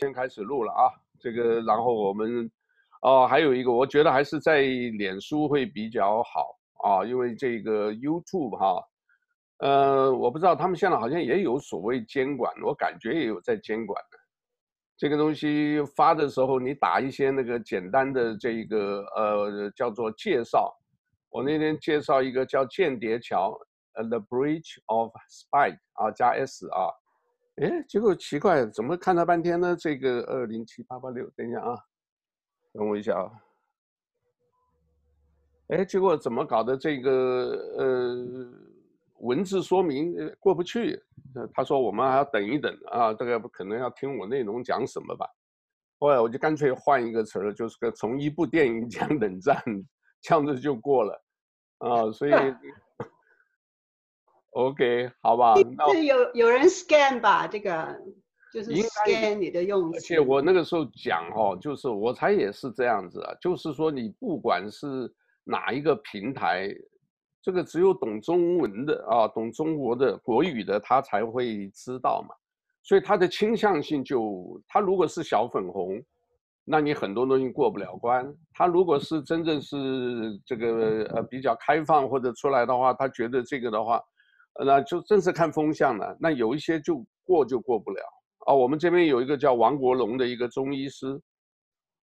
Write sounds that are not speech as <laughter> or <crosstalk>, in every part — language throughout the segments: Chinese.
先开始录了啊，这个然后我们，哦，还有一个，我觉得还是在脸书会比较好啊，因为这个 YouTube 哈，呃，我不知道他们现在好像也有所谓监管，我感觉也有在监管的。这个东西发的时候，你打一些那个简单的这个呃叫做介绍，我那天介绍一个叫间谍桥，呃，The Bridge of Spies 啊，加 S 啊。哎，结果奇怪，怎么看了半天呢？这个二零七八八六，等一下啊，等我一下啊。哎，结果怎么搞的？这个呃，文字说明过不去。他说我们还要等一等啊，这个可能要听我内容讲什么吧。后来我就干脆换一个词儿，就是个从一部电影讲冷战，这样子就过了啊。所以。OK，好吧。那有有人 scan 吧？这个就是 scan 你的用词。而且我那个时候讲哦，就是我才也是这样子啊，就是说你不管是哪一个平台，这个只有懂中文的啊，懂中国的国语的，他才会知道嘛。所以他的倾向性就，他如果是小粉红，那你很多东西过不了关。他如果是真正是这个呃比较开放或者出来的话，他觉得这个的话。那就正是看风向了。那有一些就过就过不了啊。我们这边有一个叫王国龙的一个中医师，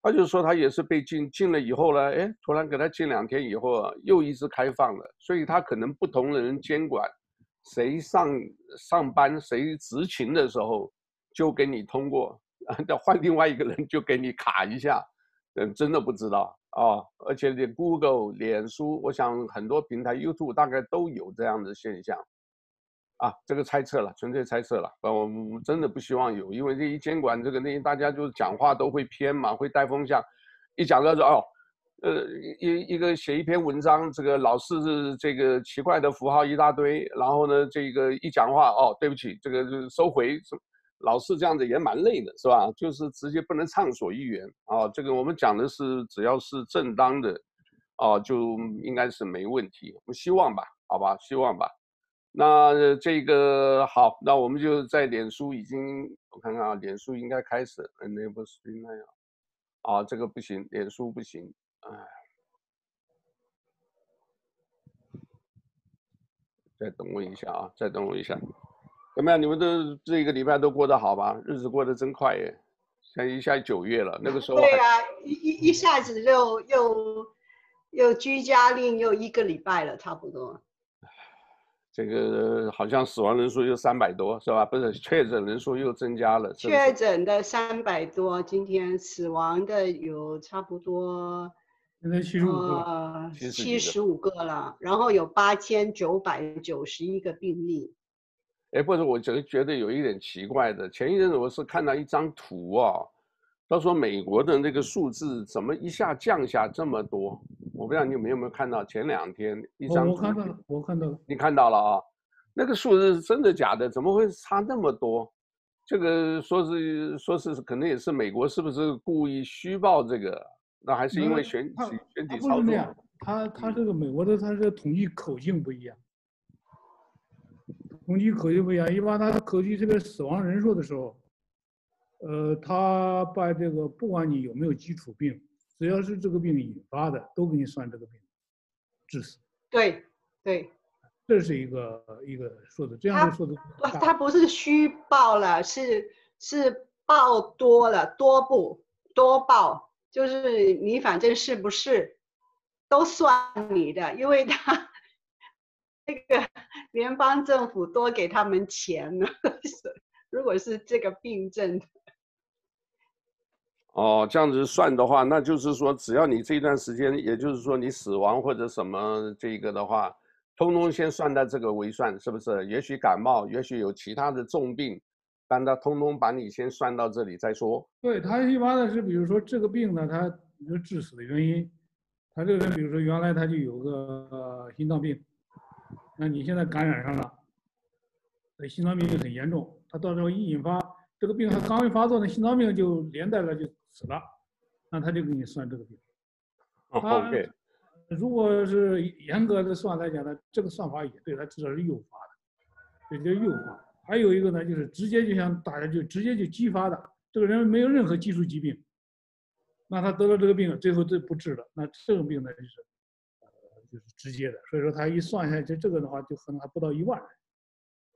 他就说他也是被禁禁了以后呢，哎，突然给他禁两天以后啊，又一直开放了。所以他可能不同的人监管，谁上上班谁执勤的时候就给你通过，要换另外一个人就给你卡一下。嗯，真的不知道啊。而且这 Google、脸书，我想很多平台 YouTube 大概都有这样的现象。啊，这个猜测了，纯粹猜测了。呃，我们真的不希望有，因为这一监管这个那大家就是讲话都会偏嘛，会带风向。一讲到说哦，呃，一一个写一篇文章，这个老是这个奇怪的符号一大堆，然后呢，这个一讲话哦，对不起，这个收回，老是这样子也蛮累的，是吧？就是直接不能畅所欲言啊。这个我们讲的是只要是正当的，啊，就应该是没问题。我们希望吧，好吧，希望吧。那这个好，那我们就在脸书已经，我看看啊，脸书应该开始，enable stream 那样，啊，这个不行，脸书不行，哎，再等我一下啊，再等我一下，怎么样？你们都这个礼拜都过得好吧？日子过得真快耶，现在一下九月了，那个时候对啊，一一一下子就又又居家令又一个礼拜了，差不多。这个好像死亡人数又三百多，是吧？不是确诊人数又增加了。是是确诊的三百多，今天死亡的有差不多，现在七十五个，呃，七十五个了。然后有八千九百九十一个病例。哎，不是，我觉得觉得有一点奇怪的。前一阵子我是看到一张图啊，他说美国的那个数字怎么一下降下这么多？我不知道你有没有没有看到前两天一张图，我看到了，我看到了，你看到了啊？那个数字是真的假的？怎么会差那么多？这个说是说是可能也是美国是不是故意虚报这个？那还是因为选举选举操作？他他这个美国的他是统计口径不一样，统计口径不一样。一般他统计这个死亡人数的时候，呃，他把这个不管你有没有基础病。只要是这个病引发的，都给你算这个病，致死。对，对，这是一个一个数字，这样说的。他他不是虚报了，是是报多了，多不多报，就是你反正是不是都算你的，因为他那个联邦政府多给他们钱呢。<laughs> 如果是这个病症。哦，这样子算的话，那就是说，只要你这段时间，也就是说你死亡或者什么这个的话，通通先算在这个为算，是不是？也许感冒，也许有其他的重病，但他通通把你先算到这里再说。对，他一般的是，比如说这个病呢，他有致死的原因，他这个人，比如说原来他就有个、心脏病，那你现在感染上了，那心脏病就很严重，他到时候一引发这个病，他刚一发作，那心脏病就连带了就。死了，那他就给你算这个病。Oh, OK，如果是严格的算来讲呢，这个算法也对，他至少是诱发的，这叫诱发。还有一个呢，就是直接就像大家就直接就激发的，这个人没有任何基础疾病，那他得了这个病，最后这不治了，那这种病呢就是，呃，就是直接的。所以说他一算下去，这个的话就可能还不到一万人，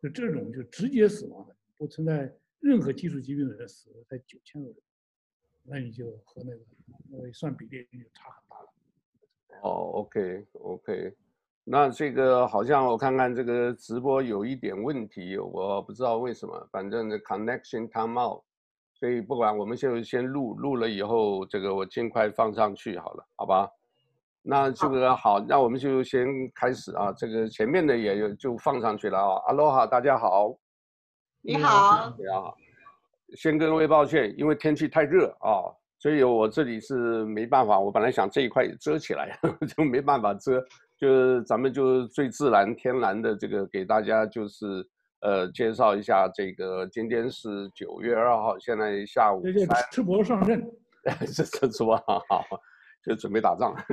就这种就直接死亡的，不存在任何基础疾病的人死了才九千多人，那你就和那个那个算比例就差很大了。哦，OK OK，那这个好像我看看这个直播有一点问题，我不知道为什么，反正 the connection time out，所以不管我们就先录录了以后，这个我尽快放上去好了，好吧？那这个好，那我们就先开始啊，这个前面的也有就放上去了啊。Aloha，大家好，你好，大家好，先跟各位抱歉，因为天气太热啊。所以我这里是没办法，我本来想这一块也遮起来，<laughs> 就没办法遮，就是咱们就最自然天然的这个给大家就是呃介绍一下这个，今天是九月二号，现在下午三，吃播上阵，<laughs> 这这是吧？好，就准备打仗。<laughs>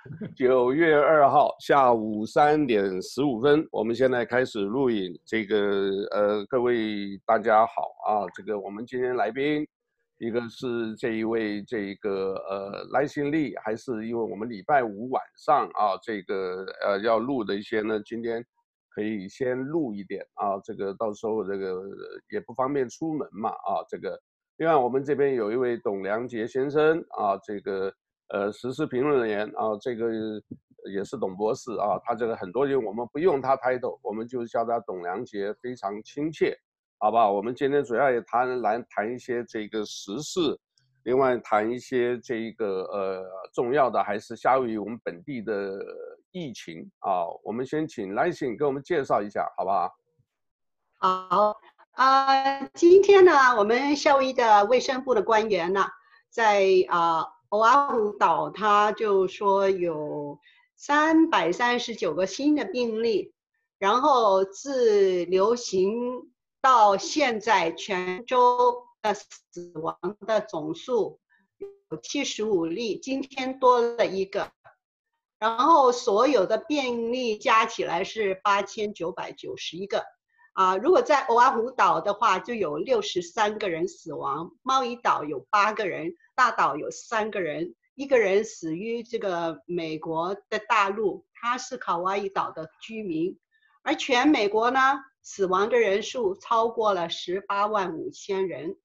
<laughs> 九月二号下午三点十五分，我们现在开始录影。这个呃，各位大家好啊，这个我们今天来宾。一个是这一位这一个呃赖新利，还是因为我们礼拜五晚上啊这个呃要录的一些呢，今天可以先录一点啊，这个到时候这个也不方便出门嘛啊这个，另外我们这边有一位董良杰先生啊，这个呃时事评论员啊，这个也是董博士啊，他这个很多人我们不用他 title，我们就叫他董良杰，非常亲切。好吧，我们今天主要也谈来谈一些这个时事，另外谈一些这个呃重要的还是夏威夷我们本地的疫情啊。我们先请赖信给我们介绍一下，好不好？好啊，今天呢，我们夏威夷的卫生部的官员呢，在啊欧阿虎岛，他就说有三百三十九个新的病例，然后自流行。到现在，全州的死亡的总数有七十五例，今天多了一个，然后所有的病例加起来是八千九百九十一个。啊，如果在欧阿虎岛的话，就有六十三个人死亡；猫姨岛有八个人，大岛有三个人，一个人死于这个美国的大陆，他是卡哇伊岛的居民，而全美国呢？死亡的人数超过了十八万五千人。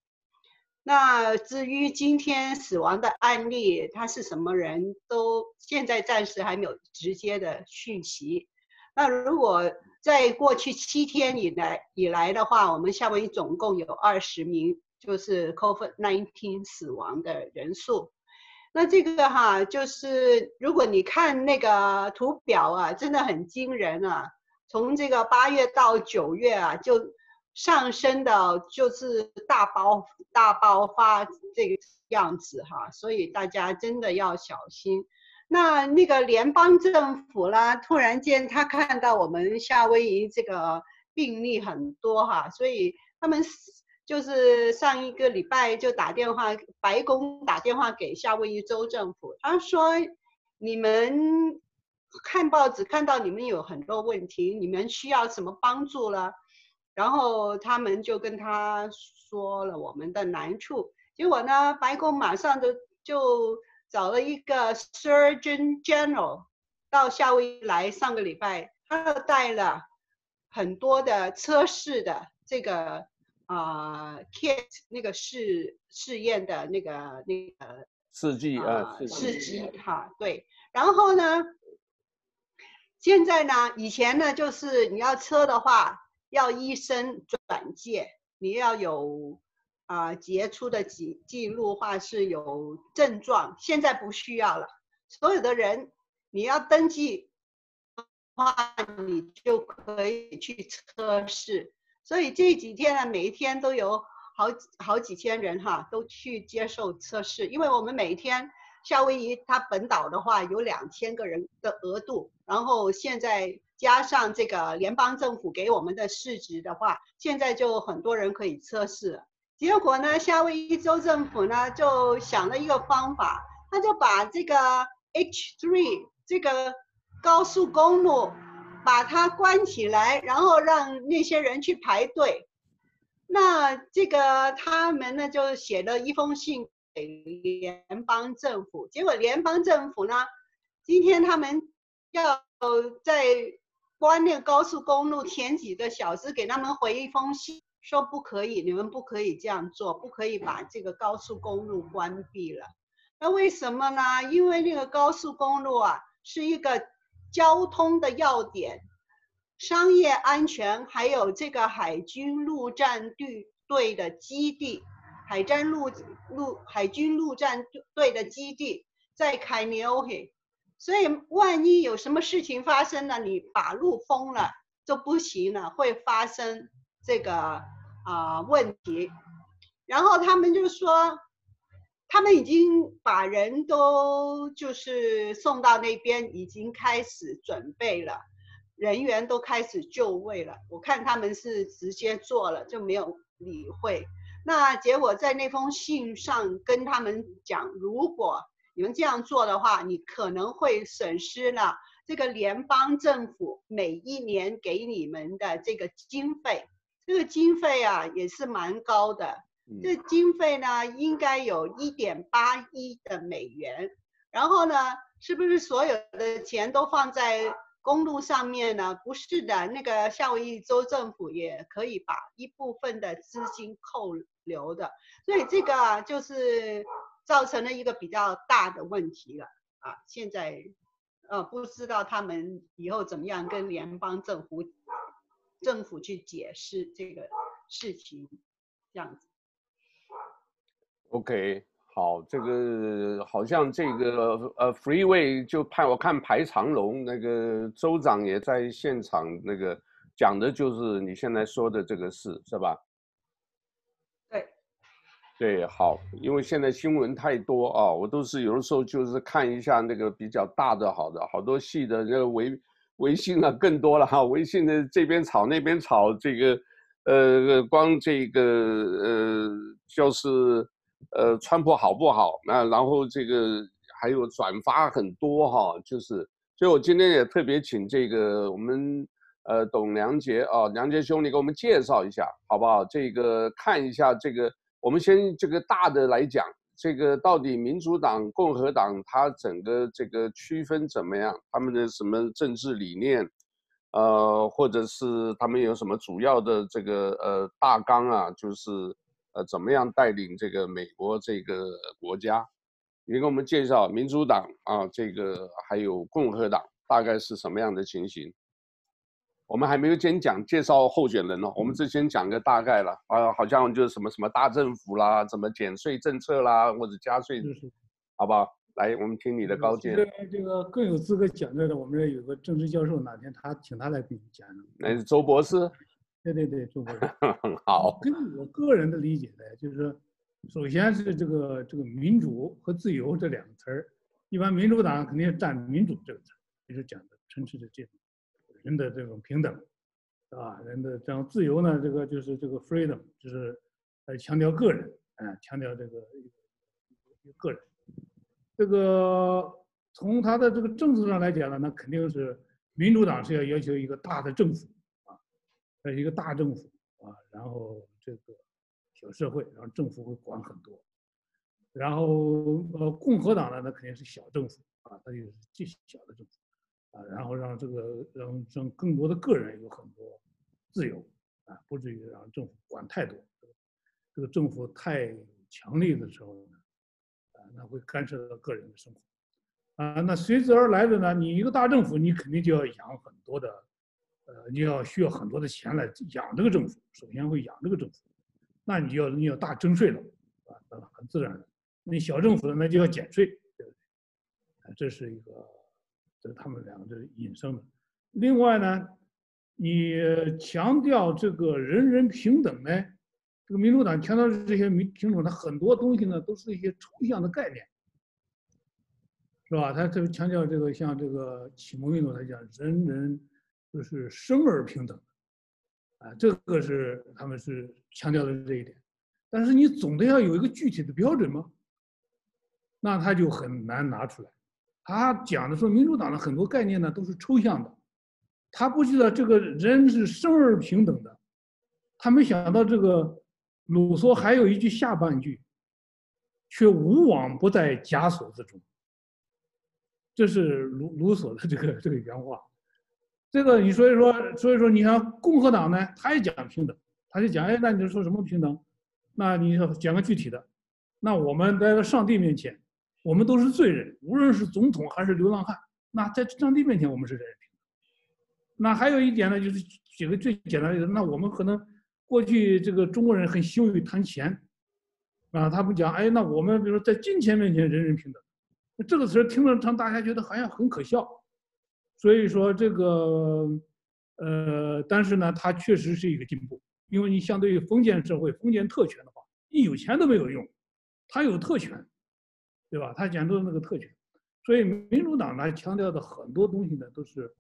那至于今天死亡的案例，他是什么人都现在暂时还没有直接的讯息。那如果在过去七天以来以来的话，我们夏威夷总共有二十名就是 COVID-19 死亡的人数。那这个哈，就是如果你看那个图表啊，真的很惊人啊。从这个八月到九月啊，就上升的，就是大爆大爆发这个样子哈，所以大家真的要小心。那那个联邦政府啦，突然间他看到我们夏威夷这个病例很多哈，所以他们就是上一个礼拜就打电话，白宫打电话给夏威夷州政府，他说你们。看报纸看到你们有很多问题，你们需要什么帮助了？然后他们就跟他说了我们的难处。结果呢，白宫马上就就找了一个 Surgeon General 到夏威夷来。上个礼拜，他带了很多的测试的这个啊、呃、kit 那个试试验的那个那个试剂啊试剂哈对，然后呢？现在呢，以前呢，就是你要测的话，要医生转介，你要有啊、呃、杰出的记记录，话是有症状。现在不需要了，所有的人你要登记的话，你就可以去测试。所以这几天呢，每一天都有好好几千人哈，都去接受测试，因为我们每一天。夏威夷它本岛的话有两千个人的额度，然后现在加上这个联邦政府给我们的市值的话，现在就很多人可以测试。结果呢，夏威夷州政府呢就想了一个方法，他就把这个 H3 这个高速公路把它关起来，然后让那些人去排队。那这个他们呢就写了一封信给联邦政府，结果联邦政府呢，今天他们要在关那个高速公路前几个小时给他们回一封信，说不可以，你们不可以这样做，不可以把这个高速公路关闭了。那为什么呢？因为那个高速公路啊是一个交通的要点。商业安全，还有这个海军陆战队队的基地，海战陆陆海军陆战队的基地在凯尼欧黑，所以万一有什么事情发生了，你把路封了就不行了，会发生这个啊、问题。然后他们就说，他们已经把人都就是送到那边，已经开始准备了。人员都开始就位了，我看他们是直接做了，就没有理会。那结果在那封信上跟他们讲，如果你们这样做的话，你可能会损失了这个联邦政府每一年给你们的这个经费。这个经费啊也是蛮高的，这经费呢应该有一点八亿的美元。然后呢，是不是所有的钱都放在？公路上面呢，不是的，那个夏威夷州政府也可以把一部分的资金扣留的，所以这个就是造成了一个比较大的问题了啊！现在，呃，不知道他们以后怎么样跟联邦政府政府去解释这个事情，这样子。OK。好，这个好像这个呃，Freeway 就派我看排长龙，那个州长也在现场，那个讲的就是你现在说的这个事，是吧？对，对，好，因为现在新闻太多啊，我都是有的时候就是看一下那个比较大的，好的，好多细的，那个微微信啊更多了哈，微信的这边吵那边吵，这个呃，光这个呃就是。呃，川普好不好？那然后这个还有转发很多哈，就是，所以我今天也特别请这个我们呃董良杰啊，梁杰兄，你给我们介绍一下好不好？这个看一下这个，我们先这个大的来讲，这个到底民主党、共和党它整个这个区分怎么样？他们的什么政治理念？呃，或者是他们有什么主要的这个呃大纲啊？就是。呃，怎么样带领这个美国这个国家？你给我们介绍民主党啊，这个还有共和党大概是什么样的情形？我们还没有先讲介绍候选人呢，我们之前讲个大概了啊，好像就是什么什么大政府啦，怎么减税政策啦，或者加税，好不好？来，我们听你的高见。这个这个更有资格讲这个，我们这有个政治教授，哪天他请他来给你讲呢？那是周博士。对对对，中国人好。根据我个人的理解呢，就是说，首先是这个这个民主和自由这两个词儿，一般民主党肯定是占民主这个词儿，就是讲的充斥着这种人的这种平等，啊，人的这样自由呢，这个就是这个 freedom，就是呃强调个人，啊，强调这个一个个人。这个从他的这个政策上来讲呢，那肯定是民主党是要要求一个大的政府。在一个大政府啊，然后这个小社会，然后政府会管很多，然后呃，共和党呢，那肯定是小政府啊，它就是最小的政府啊，然后让这个让让更多的个人有很多自由啊，不至于让政府管太多。这个政府太强力的时候呢，啊，那会干涉到个人的生活啊，那随之而来的呢，你一个大政府，你肯定就要养很多的。呃，你要需要很多的钱来养这个政府，首先会养这个政府，那你就要你要大征税了，啊，很自然的。那小政府呢，那就要减税，啊，这是一个，这是他们两个这引申的。另外呢，你强调这个人人平等呢，这个民主党强调的这些民平等，它很多东西呢都是一些抽象的概念，是吧？他这个强调这个像这个启蒙运动来讲，人人。就是生而平等，啊，这个是他们是强调的这一点，但是你总得要有一个具体的标准吗？那他就很难拿出来。他讲的说，民主党的很多概念呢都是抽象的，他不知道这个人是生而平等的，他没想到这个卢梭还有一句下半句，却无往不在枷锁之中。这是卢卢梭的这个这个原话。这个你所以说所以说你看共和党呢，他也讲平等，他就讲哎，那你说什么平等？那你讲个具体的，那我们在上帝面前，我们都是罪人，无论是总统还是流浪汉，那在上帝面前我们是人人平等。那还有一点呢，就是举个最简单的例子，那我们可能过去这个中国人很羞于谈钱，啊，他们讲哎，那我们比如说在金钱面前人人平等。这个词听了让大家觉得好像很可笑，所以说这个，呃，但是呢，它确实是一个进步，因为你相对于封建社会、封建特权的话，你有钱都没有用，他有特权，对吧？他讲的那个特权，所以民主党呢强调的很多东西呢都是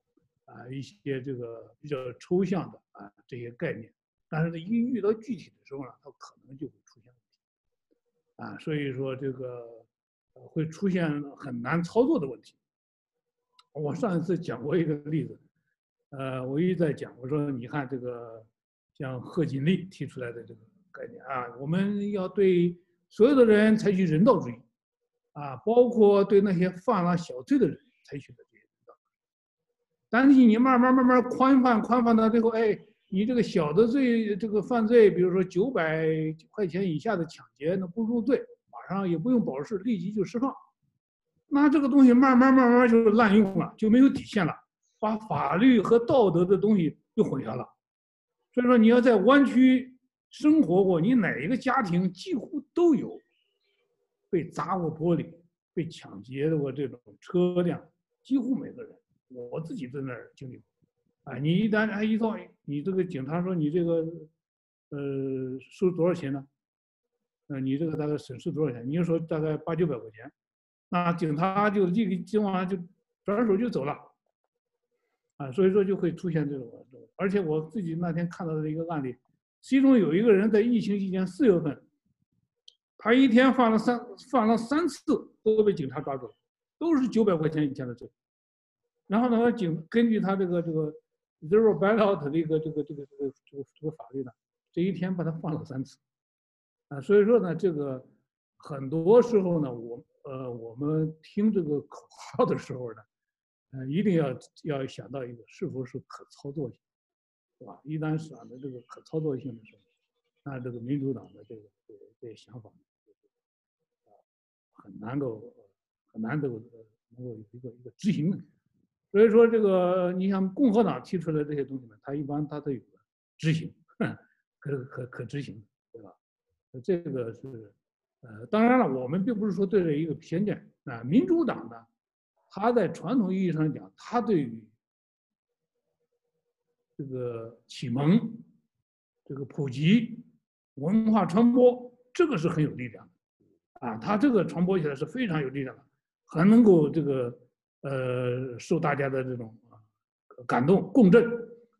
啊一些这个比较抽象的啊这些概念，但是呢一遇到具体的时候呢，它可能就会出现问题，啊，所以说这个。会出现很难操作的问题。我上一次讲过一个例子，呃，我一直在讲，我说你看这个，像贺锦丽提出来的这个概念啊，我们要对所有的人采取人道主义，啊，包括对那些犯了小罪的人采取的这些人道。但是你慢慢慢慢宽泛宽泛到最后，哎，你这个小的罪，这个犯罪，比如说九百块钱以下的抢劫，那不入罪。马上也不用保释，立即就释放，那这个东西慢慢慢慢就滥用了，就没有底线了，把法律和道德的东西就混淆了。所以说你要在湾区生活过，你哪一个家庭几乎都有被砸过玻璃、被抢劫的过这种车辆，几乎每个人，我自己在那儿经历过。啊，你一旦哎一到你这个警察说你这个呃收多少钱呢？呃，你这个大概损失多少钱？你就说大概八九百块钱，那警察就立即今晚就转手就走了，啊，所以说就会出现这种，而且我自己那天看到的一个案例，其中有一个人在疫情期间四月份，他一天犯了三犯了三次都被警察抓住，都是九百块钱以前的罪，然后呢，警根据他这个这个 zero bailout 的一个这个这个这个这个这个法律呢，这一天把他放了三次。啊，所以说呢，这个很多时候呢，我呃，我们听这个口号的时候呢，呃，一定要要想到一个是否是可操作性，是吧？一旦想到这个可操作性的时候，那这个民主党的这个这个这些想法，啊，很难够很难够能够有一个一个执行的。所以说，这个你像共和党提出来的这些东西呢，它一般它都有执行，<laughs> 可可可执行。对吧这个是，呃，当然了，我们并不是说对着一个偏见啊。民主党呢，他在传统意义上讲，他对于这个启蒙、这个普及、文化传播，这个是很有力量的，啊，他这个传播起来是非常有力量的，很能够这个呃受大家的这种感动共振，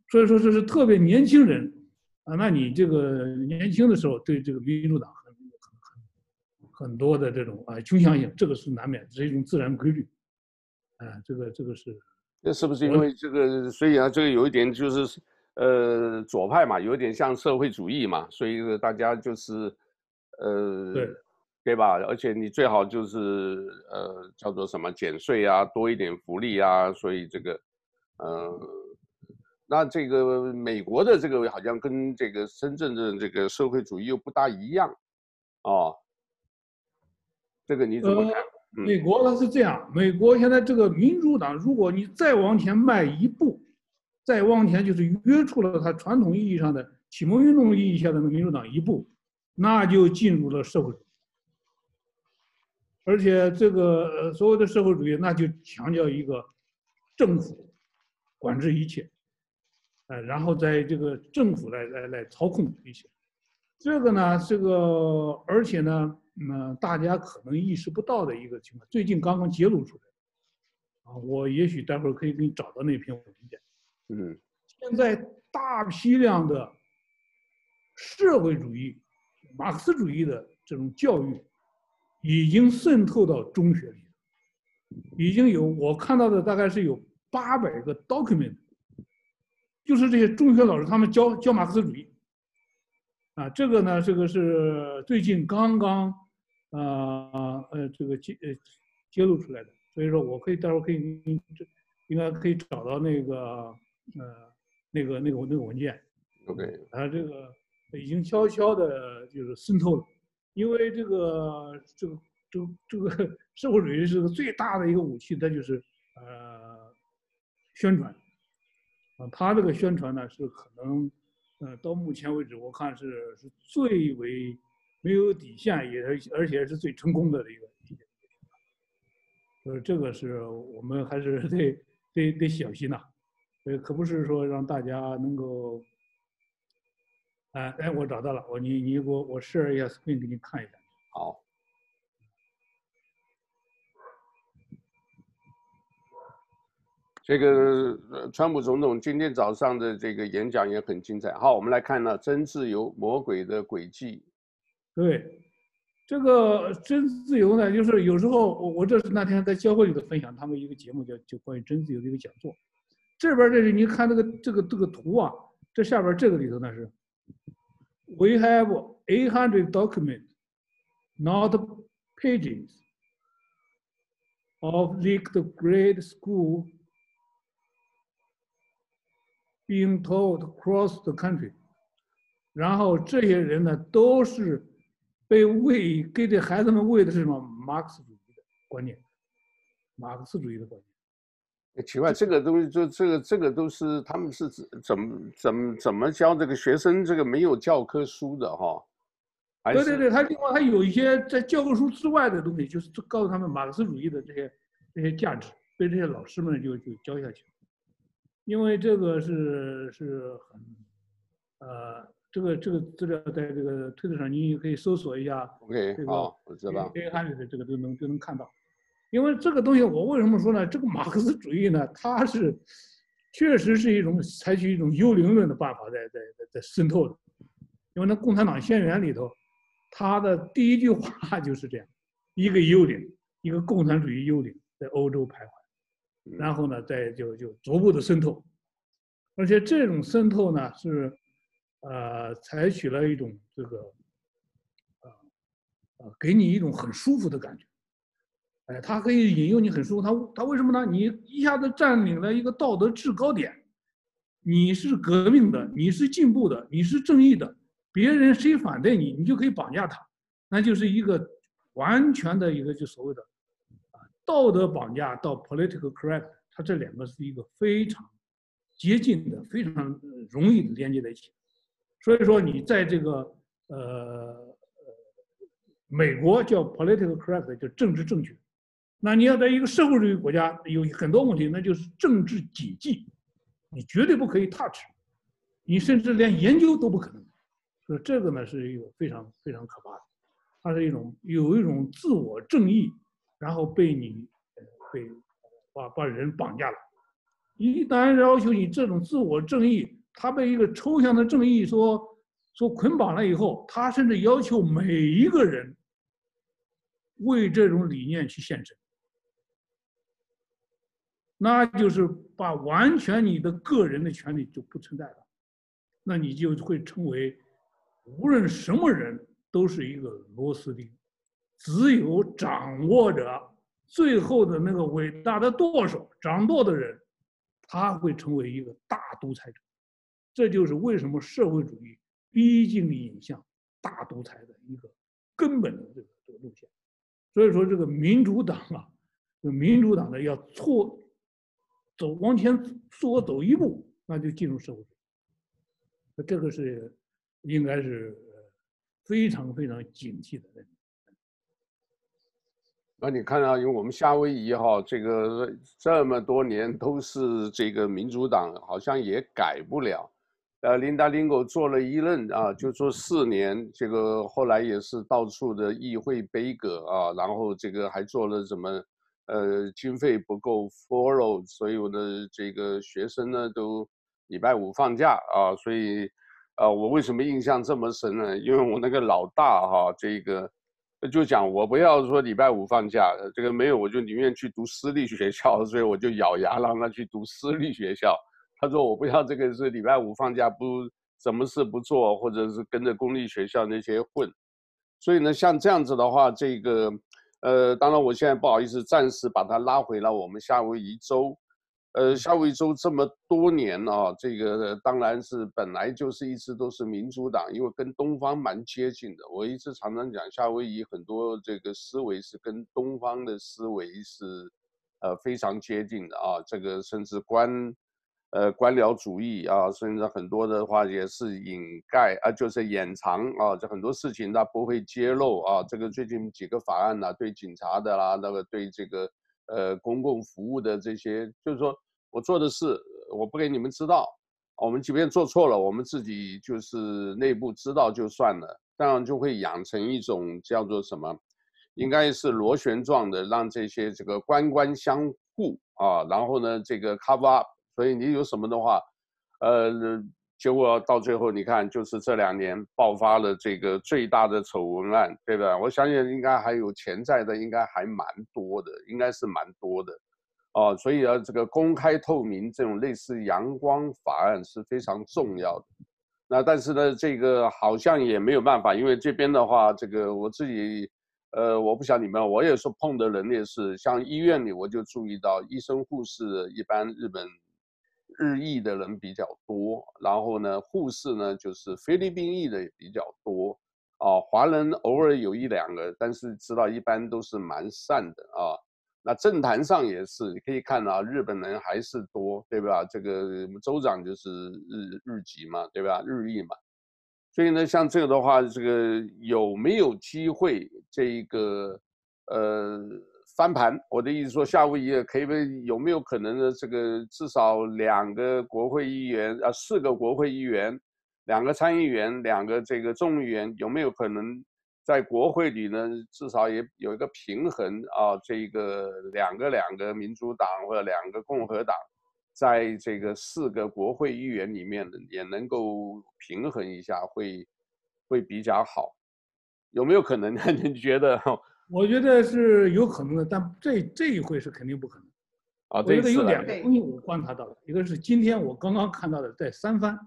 所以说这是特别年轻人。啊，那你这个年轻的时候对这个民主党很多的这种啊倾向性，这个是难免，这是一种自然规律。啊，这个这个是，那是不是因为这个？所以啊，这个有一点就是，呃，左派嘛，有点像社会主义嘛，所以大家就是，呃，对，对吧？而且你最好就是呃，叫做什么减税啊，多一点福利啊，所以这个，嗯、呃。那这个美国的这个好像跟这个深圳的这个社会主义又不大一样，哦，这个你怎么看？呃，美国它是这样，美国现在这个民主党，如果你再往前迈一步，再往前就是约出了它传统意义上的启蒙运动意义下的民主党一步，那就进入了社会主义，而且这个所谓的社会主义，那就强调一个政府管制一切。呃，然后在这个政府来来来操控一切，这个呢，这个而且呢，嗯，大家可能意识不到的一个情况，最近刚刚揭露出来，啊，我也许待会儿可以给你找到那篇文件。嗯，现在大批量的社会主义、马克思主义的这种教育，已经渗透到中学里，已经有我看到的大概是有八百个 document。就是这些中学老师，他们教教马克思主义，啊，这个呢，这个是最近刚刚，呃呃，这个揭呃揭露出来的，所以说我可以待会儿可以这应该可以找到那个呃那个那个那个文件。OK，它这个已经悄悄的就是渗透了，因为这个这个这个这个社会主义是个最大的一个武器，它就是呃宣传，啊，它这个宣传呢是可能。呃，到目前为止，我看是是最为没有底线，也而且是最成功的一个。呃，这个是我们还是得得得小心呐，呃，可不是说让大家能够，哎哎，我找到了，我你你给我我试一下顺便给你看一下。好。这个川普总统今天早上的这个演讲也很精彩。好，我们来看呢，真自由魔鬼的诡计。对，这个真自由呢，就是有时候我我这是那天在教会里头分享他们一个节目叫就关于真自由的一个讲座。这边这是你看这个这个这个图啊，这下边这个里头呢是，We have eight hundred documents, not pages, of leaked grade school. Being told across the country，然后这些人呢都是被喂给这孩子们喂的是什么？马克思主义的观念，马克思主义的观念。奇怪，这个东西就这个这个都是他们是怎么怎么怎么教这个学生？这个没有教科书的哈。对对对，他另外还有一些在教科书之外的东西，就是告诉他们马克思主义的这些这些价值，被这些老师们就就教下去。因为这个是是很，呃，这个这个资料在这个推特上，你也可以搜索一下。OK，好，我知道。A 汉的这个都能都能看到。因为这个东西，我为什么说呢？这个马克思主义呢，它是确实是一种采取一种幽灵论的办法在在在在渗透的。因为那《共产党宣言》里头，他的第一句话 <laughs> 就是这样：一个幽灵，一个共产主义幽灵在欧洲徘徊。然后呢，再就就逐步的渗透，而且这种渗透呢是，呃，采取了一种这个，啊，啊，给你一种很舒服的感觉，哎，它可以引诱你很舒服，它它为什么呢？你一下子占领了一个道德制高点，你是革命的，你是进步的，你是正义的，别人谁反对你，你就可以绑架他，那就是一个完全的一个就所谓的啊。道德绑架到 political correct，它这两个是一个非常接近的、非常容易的连接在一起。所以说，你在这个呃美国叫 political correct，叫政治正确。那你要在一个社会主义国家，有很多问题，那就是政治谨记，你绝对不可以 touch，你甚至连研究都不可能。所以这个呢，是一个非常非常可怕的，它是一种有一种自我正义。然后被你，被把把人绑架了。一旦要求你这种自我正义，他被一个抽象的正义所所捆绑了以后，他甚至要求每一个人为这种理念去献身，那就是把完全你的个人的权利就不存在了，那你就会成为无论什么人都是一个螺丝钉。只有掌握着最后的那个伟大的舵手，掌舵的人，他会成为一个大独裁者。这就是为什么社会主义毕竟引向大独裁的一个根本的这个这个路线。所以说，这个民主党啊，这民主党的要错走往前多走一步，那就进入社会主义。这个是应该是非常非常警惕的。那你看啊，因为我们夏威夷哈，这个这么多年都是这个民主党，好像也改不了。呃，琳达林狗做了一任啊，就做四年，这个后来也是到处的议会杯葛啊，然后这个还做了什么？呃，经费不够 follow，所有的这个学生呢都礼拜五放假啊，所以啊，我为什么印象这么深呢？因为我那个老大哈，这个。就讲我不要说礼拜五放假，这个没有，我就宁愿去读私立学校，所以我就咬牙让他去读私立学校。他说我不要这个是礼拜五放假不什么事不做，或者是跟着公立学校那些混。所以呢，像这样子的话，这个，呃，当然我现在不好意思，暂时把它拉回了我们夏威夷州。呃，夏威夷州这么多年啊，这个当然是本来就是一直都是民主党，因为跟东方蛮接近的。我一直常常讲，夏威夷很多这个思维是跟东方的思维是，呃，非常接近的啊。这个甚至官，呃，官僚主义啊，甚至很多的话也是掩盖啊，就是掩藏啊，这很多事情它不会揭露啊。这个最近几个法案呢，对警察的啦，那个对这个呃公共服务的这些，就是说。我做的事，我不给你们知道。我们即便做错了，我们自己就是内部知道就算了。这样就会养成一种叫做什么，应该是螺旋状的，让这些这个官官相护啊。然后呢，这个 cover up。所以你有什么的话，呃，结果到最后你看，就是这两年爆发了这个最大的丑闻案，对吧？我相信应该还有潜在的，应该还蛮多的，应该是蛮多的。哦，所以啊，这个公开透明这种类似阳光法案是非常重要的。那但是呢，这个好像也没有办法，因为这边的话，这个我自己，呃，我不想你们，我也是碰的人也是，像医院里我就注意到，医生护士一般日本日裔的人比较多，然后呢，护士呢就是菲律宾裔的也比较多，啊，华人偶尔有一两个，但是知道一般都是蛮善的啊。那政坛上也是，你可以看到日本人还是多，对吧？这个州长就是日日籍嘛，对吧？日裔嘛，所以呢，像这个的话，这个有没有机会这一个呃翻盘？我的意思说，夏威夷可以有没有可能呢？这个至少两个国会议员啊，四个国会议员，两个参议员，两个这个众议员，有没有可能？在国会里呢，至少也有一个平衡啊，这个两个两个民主党或者两个共和党，在这个四个国会议员里面呢，也能够平衡一下，会会比较好，有没有可能呢？<laughs> 你觉得？我觉得是有可能的，但这这一回是肯定不可能。啊，我觉得有两个东西我观察到了，一个是今天我刚刚看到的，在三藩，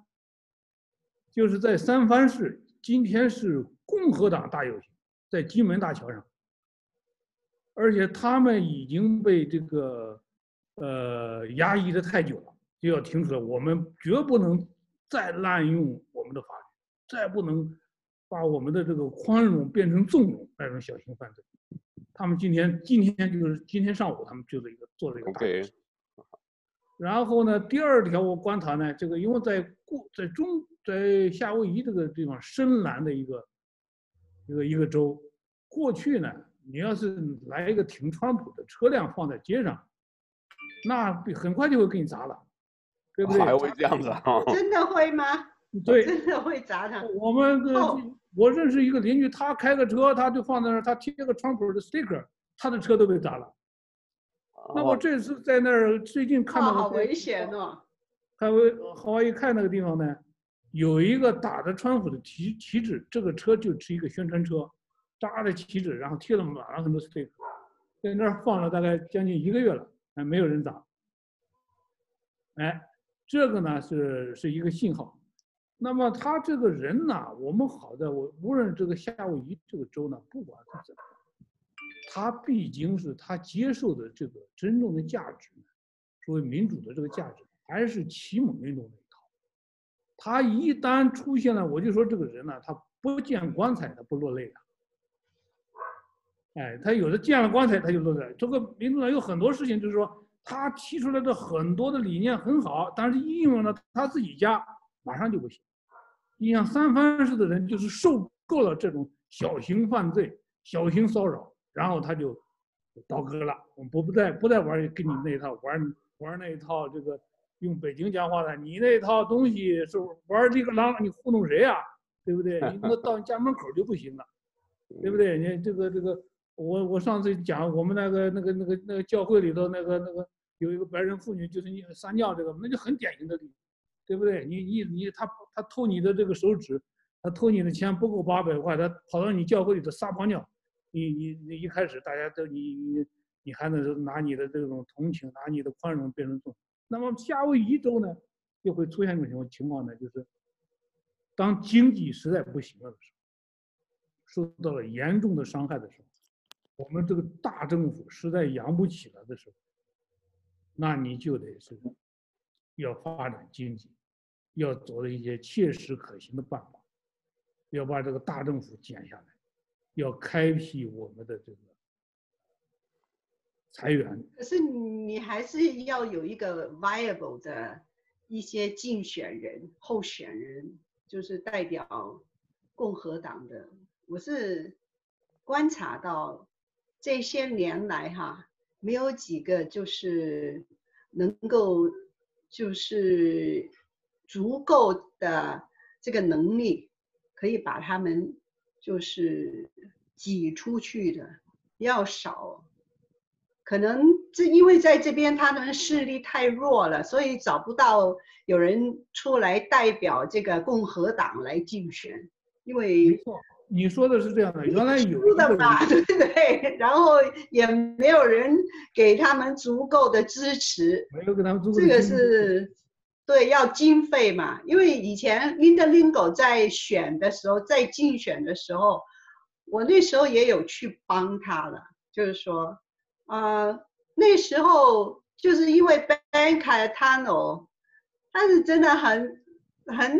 就是在三藩市，今天是。共和党大游行在金门大桥上，而且他们已经被这个呃压抑的太久了，就要停止了。我们绝不能再滥用我们的法律，再不能把我们的这个宽容变成纵容那种小型犯罪。他们今天今天就是今天上午，他们就是一个做了一个大。然后呢，第二条我观察呢，这个因为在过在中在夏威夷这个地方深蓝的一个。一个一个州，过去呢，你要是来一个停川普的车辆放在街上，那很快就会给你砸了，对不对？还会这样子啊？真的会吗？对，真的会砸他。我们这我认识一个邻居，他开个车，他就放在那儿，他贴个川普的 sticker，他的车都被砸了。那我这次在那儿最近看到，好危险哦！还危，好一看那个地方呢。有一个打着川普的旗旗帜，这个车就是一个宣传车，扎着旗帜，然后贴了满了很多 sticker，在那儿放了大概将近一个月了，还没有人砸。哎，这个呢是是一个信号。那么他这个人呢，我们好在我无论这个夏威夷这个州呢，不管他怎么，他毕竟是他接受的这个真正的价值，作为民主的这个价值，还是启蒙运动那一套。他一旦出现了，我就说这个人呢，他不见棺材他不落泪的。哎，他有的见了棺材他就落泪。这个民主党有很多事情，就是说他提出来的很多的理念很好，但是应用了他自己家马上就不行。你像三藩市的人就是受够了这种小型犯罪、小型骚扰，然后他就倒戈了，我们不再不再玩跟你那一套玩玩那一套这个。用北京讲话的，你那一套东西是玩这个狼，你糊弄谁呀？对不对？你那到你家门口就不行了，对不对？你这个这个，我我上次讲我们那个那个那个那个教会里头那个那个有一个白人妇女，就是你撒尿这个，那就很典型的例子，对不对？你你你他他偷你的这个手指，他偷你的钱不够八百块，他跑到你教会里头撒泡尿，你你你一开始大家都你你你还能拿你的这种同情，拿你的宽容变成重。那么夏威夷州呢，就会出现一种情况情况呢，就是当经济实在不行了的时候，受到了严重的伤害的时候，我们这个大政府实在养不起了的时候，那你就得是要发展经济，要走的一些切实可行的办法，要把这个大政府减下来，要开辟我们的这个。裁员，可是你还是要有一个 viable 的一些竞选人、候选人，就是代表共和党的。我是观察到这些年来哈，没有几个就是能够就是足够的这个能力，可以把他们就是挤出去的，比较少。可能这因为在这边他们势力太弱了，所以找不到有人出来代表这个共和党来竞选。因为没错，你说的是这样的，原来有的嘛，对不对？然后也没有人给他们足够的支持，没有给他们足够的支持。这个是对，要经费嘛。因为以前 Linda Lingle 在选的时候，在竞选的时候，我那时候也有去帮他了，就是说。啊、那时候就是因为 Ben c a t a n o 他是真的很很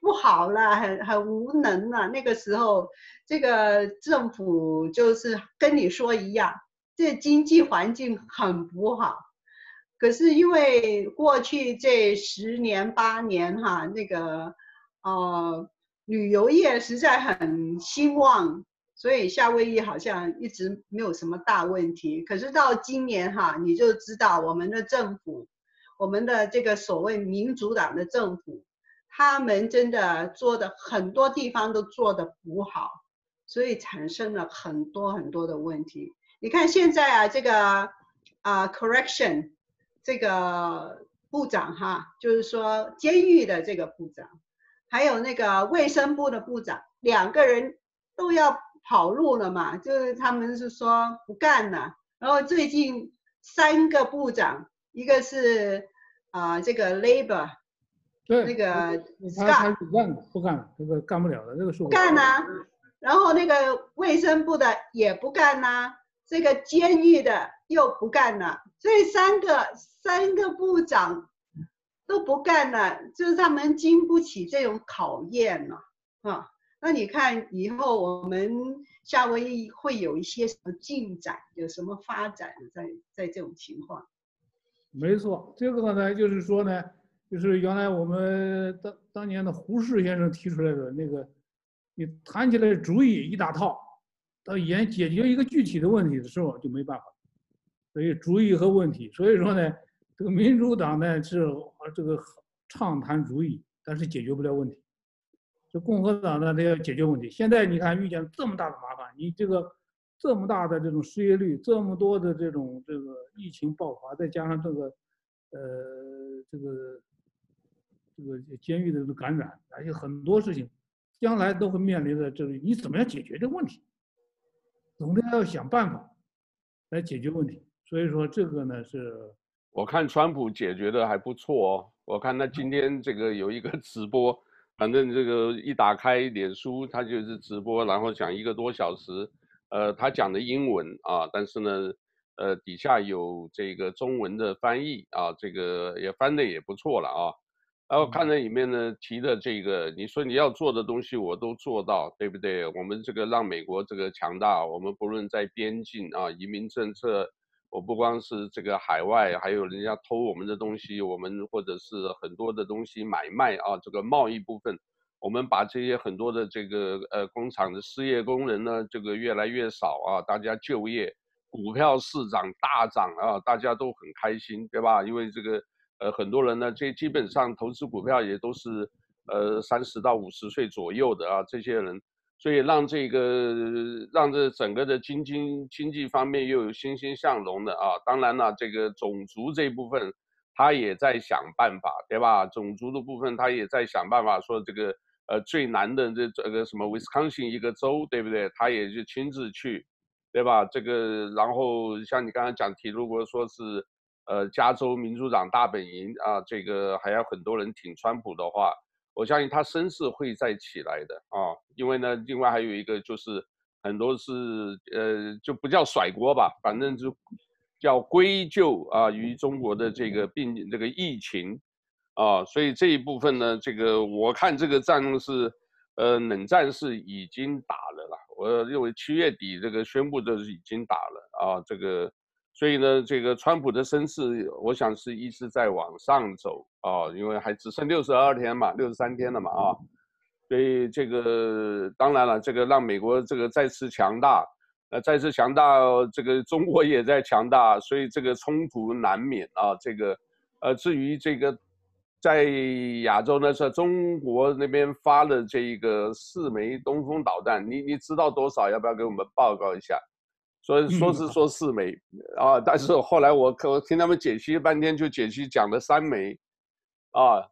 不好了，很很无能了。那个时候，这个政府就是跟你说一样，这经济环境很不好。可是因为过去这十年八年哈，那个呃旅游业实在很兴旺。所以夏威夷好像一直没有什么大问题，可是到今年哈，你就知道我们的政府，我们的这个所谓民主党的政府，他们真的做的很多地方都做得不好，所以产生了很多很多的问题。你看现在啊，这个啊 correction 这个部长哈，就是说监狱的这个部长，还有那个卫生部的部长，两个人都要。跑路了嘛？就是他们是说不干了。然后最近三个部长，一个是啊、呃、这个 Labor，对，那个 Scott 他不干了，不干了，这个干不了了，这个是干啊。然后那个卫生部的也不干呐，这个监狱的又不干了，所以三个三个部长都不干了，就是他们经不起这种考验了啊。那你看以后我们夏威夷会有一些什么进展，有什么发展在在这种情况？没错，这个呢就是说呢，就是原来我们当当年的胡适先生提出来的那个，你谈起来主意一大套，到研解决一个具体的问题的时候就没办法。所以主意和问题，所以说呢，这个民主党呢是这个畅谈主意，但是解决不了问题。这共和党呢，他要解决问题。现在你看遇见这么大的麻烦，你这个这么大的这种失业率，这么多的这种这个疫情爆发，再加上这个呃这个这个监狱的这个感染，而且很多事情，将来都会面临的这个你怎么样解决这个问题？总得要想办法来解决问题。所以说这个呢是，我看川普解决的还不错哦。我看他今天这个有一个直播。反正这个一打开脸书，他就是直播，然后讲一个多小时，呃，他讲的英文啊，但是呢，呃，底下有这个中文的翻译啊，这个也翻的也不错了啊。然后看着里面呢提的这个，你说你要做的东西我都做到，对不对？我们这个让美国这个强大，我们不论在边境啊，移民政策。我不光是这个海外，还有人家偷我们的东西，我们或者是很多的东西买卖啊，这个贸易部分，我们把这些很多的这个呃工厂的失业工人呢，这个越来越少啊，大家就业，股票市场大涨啊，大家都很开心，对吧？因为这个呃很多人呢，这基本上投资股票也都是呃三十到五十岁左右的啊，这些人。所以让这个让这整个的经济经济方面又有欣欣向荣的啊，当然了，这个种族这一部分他也在想办法，对吧？种族的部分他也在想办法，说这个呃最难的这这个什么威斯康星一个州，对不对？他也就亲自去，对吧？这个然后像你刚才讲提，如果说是呃加州民主党大本营啊，这个还要很多人挺川普的话。我相信他声势会再起来的啊，因为呢，另外还有一个就是很多是呃就不叫甩锅吧，反正就叫归咎啊于中国的这个病这个疫情啊，所以这一部分呢，这个我看这个战是呃冷战是已经打了啦，我认为七月底这个宣布的是已经打了啊，这个。所以呢，这个川普的声势，我想是一直在往上走啊，因为还只剩六十二天嘛，六十三天了嘛啊，所以这个当然了，这个让美国这个再次强大，呃，再次强大，这个中国也在强大，所以这个冲突难免啊。这个，呃，至于这个在亚洲呢，是中国那边发了这一个四枚东风导弹，你你知道多少？要不要给我们报告一下？所以说是说四枚啊，但是后来我我听他们解析半天，就解析讲了三枚，啊，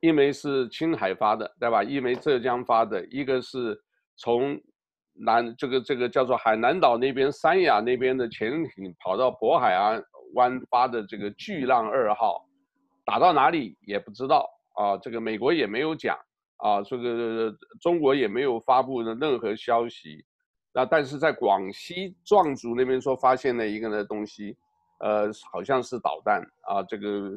一枚是青海发的，对吧？一枚浙江发的，一个是从南这个这个叫做海南岛那边三亚那边的潜艇跑到渤海湾发的这个巨浪二号，打到哪里也不知道啊，这个美国也没有讲啊，这个中国也没有发布的任何消息。那但是在广西壮族那边说发现了一个呢东西，呃，好像是导弹啊，这个，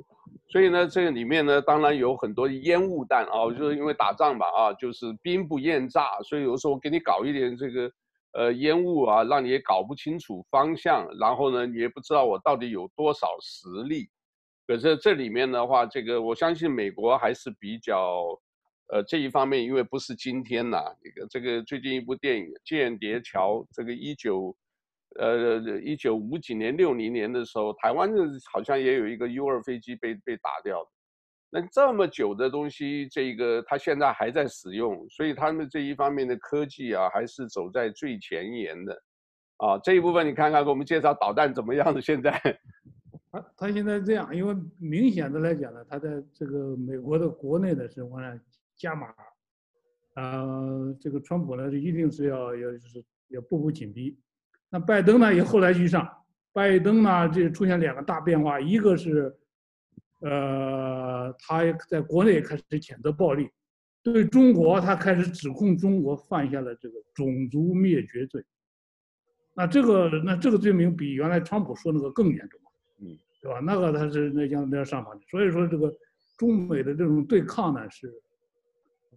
所以呢，这个里面呢，当然有很多烟雾弹啊，就是因为打仗吧啊，就是兵不厌诈，所以有时候给你搞一点这个，呃，烟雾啊，让你也搞不清楚方向，然后呢，你也不知道我到底有多少实力，可是这里面的话，这个我相信美国还是比较。呃，这一方面，因为不是今天呐，这个这个最近一部电影《间谍桥》，这个一九，呃，一九五几年、六零年的时候，台湾好像也有一个 U 二飞机被被打掉的。那这么久的东西，这个他现在还在使用，所以他们这一方面的科技啊，还是走在最前沿的。啊，这一部分你看看，给我们介绍导弹怎么样的？现在，<laughs> 他他现在这样，因为明显的来讲呢，他在这个美国的国内的生活呢。加码，呃，这个川普呢，就一定是要要就是要步步紧逼。那拜登呢也后来居上，拜登呢这出现两个大变化，一个是，呃，他在国内开始谴责暴力，对中国他开始指控中国犯下了这个种族灭绝罪。那这个那这个罪名比原来川普说那个更严重，嗯，对吧？那个他是那将那要上法庭。所以说这个中美的这种对抗呢是。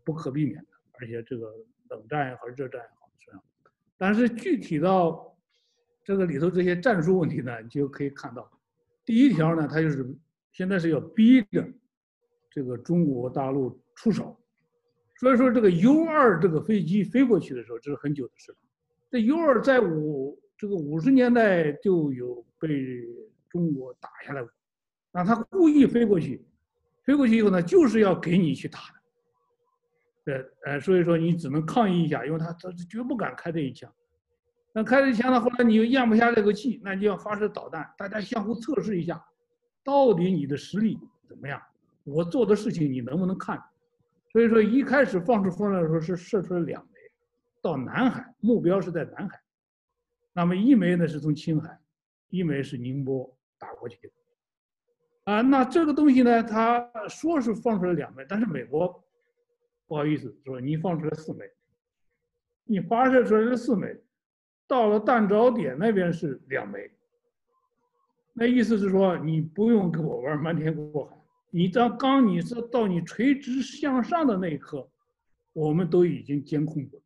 不可避免的，而且这个冷战也好，热战也好，是这样。但是具体到这个里头这些战术问题呢，你就可以看到，第一条呢，它就是现在是要逼着这个中国大陆出手。所以说，这个 U 二这个飞机飞过去的时候，这是很久的事了。这 U 二在五这个五十年代就有被中国打下来过，那他故意飞过去，飞过去以后呢，就是要给你去打的。对，呃，所以说你只能抗议一下，因为他他是绝不敢开这一枪。那开这一枪呢，后来你又咽不下这个气，那就要发射导弹，大家相互测试一下，到底你的实力怎么样？我做的事情你能不能看？所以说一开始放出风来的时候是射出了两枚，到南海，目标是在南海。那么一枚呢是从青海，一枚是宁波打过去的。啊，那这个东西呢，他说是放出来两枚，但是美国。不好意思，说你放出来四枚，你发射出来的四枚，到了弹着点那边是两枚。那意思是说，你不用跟我玩瞒天过海，你当刚你是到你垂直向上的那一刻，我们都已经监控住了。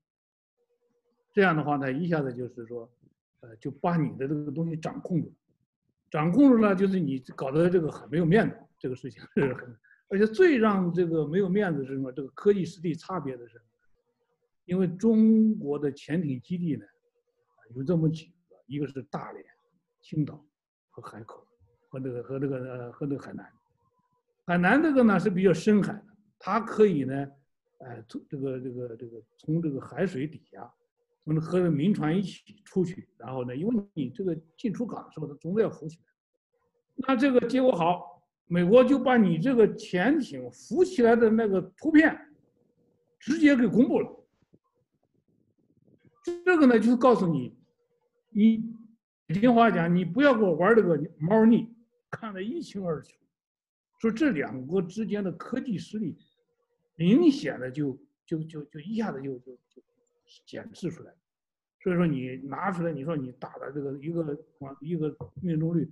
这样的话呢，一下子就是说，呃，就把你的这个东西掌控住了，掌控住了，就是你搞得这个很没有面子，这个事情是很。而且最让这个没有面子是什么？这个科技实力差别的是，因为中国的潜艇基地呢，有这么几个，一个是大连、青岛和海口，和那个和那个呃和那个海南。海南这个呢是比较深海的，它可以呢，哎，从这个这个这个从这个海水底下，从和民船一起出去，然后呢，因为你这个进出港的时候，它总得要浮起来。那这个结果好。美国就把你这个潜艇浮起来的那个图片，直接给公布了。这个呢，就是告诉你，你北京话讲，你不要给我玩这个猫腻，看得一清二楚。说这两国之间的科技实力明显的就就就就一下子就就就显示出来。所以说你拿出来，你说你打的这个一个广一个命中率，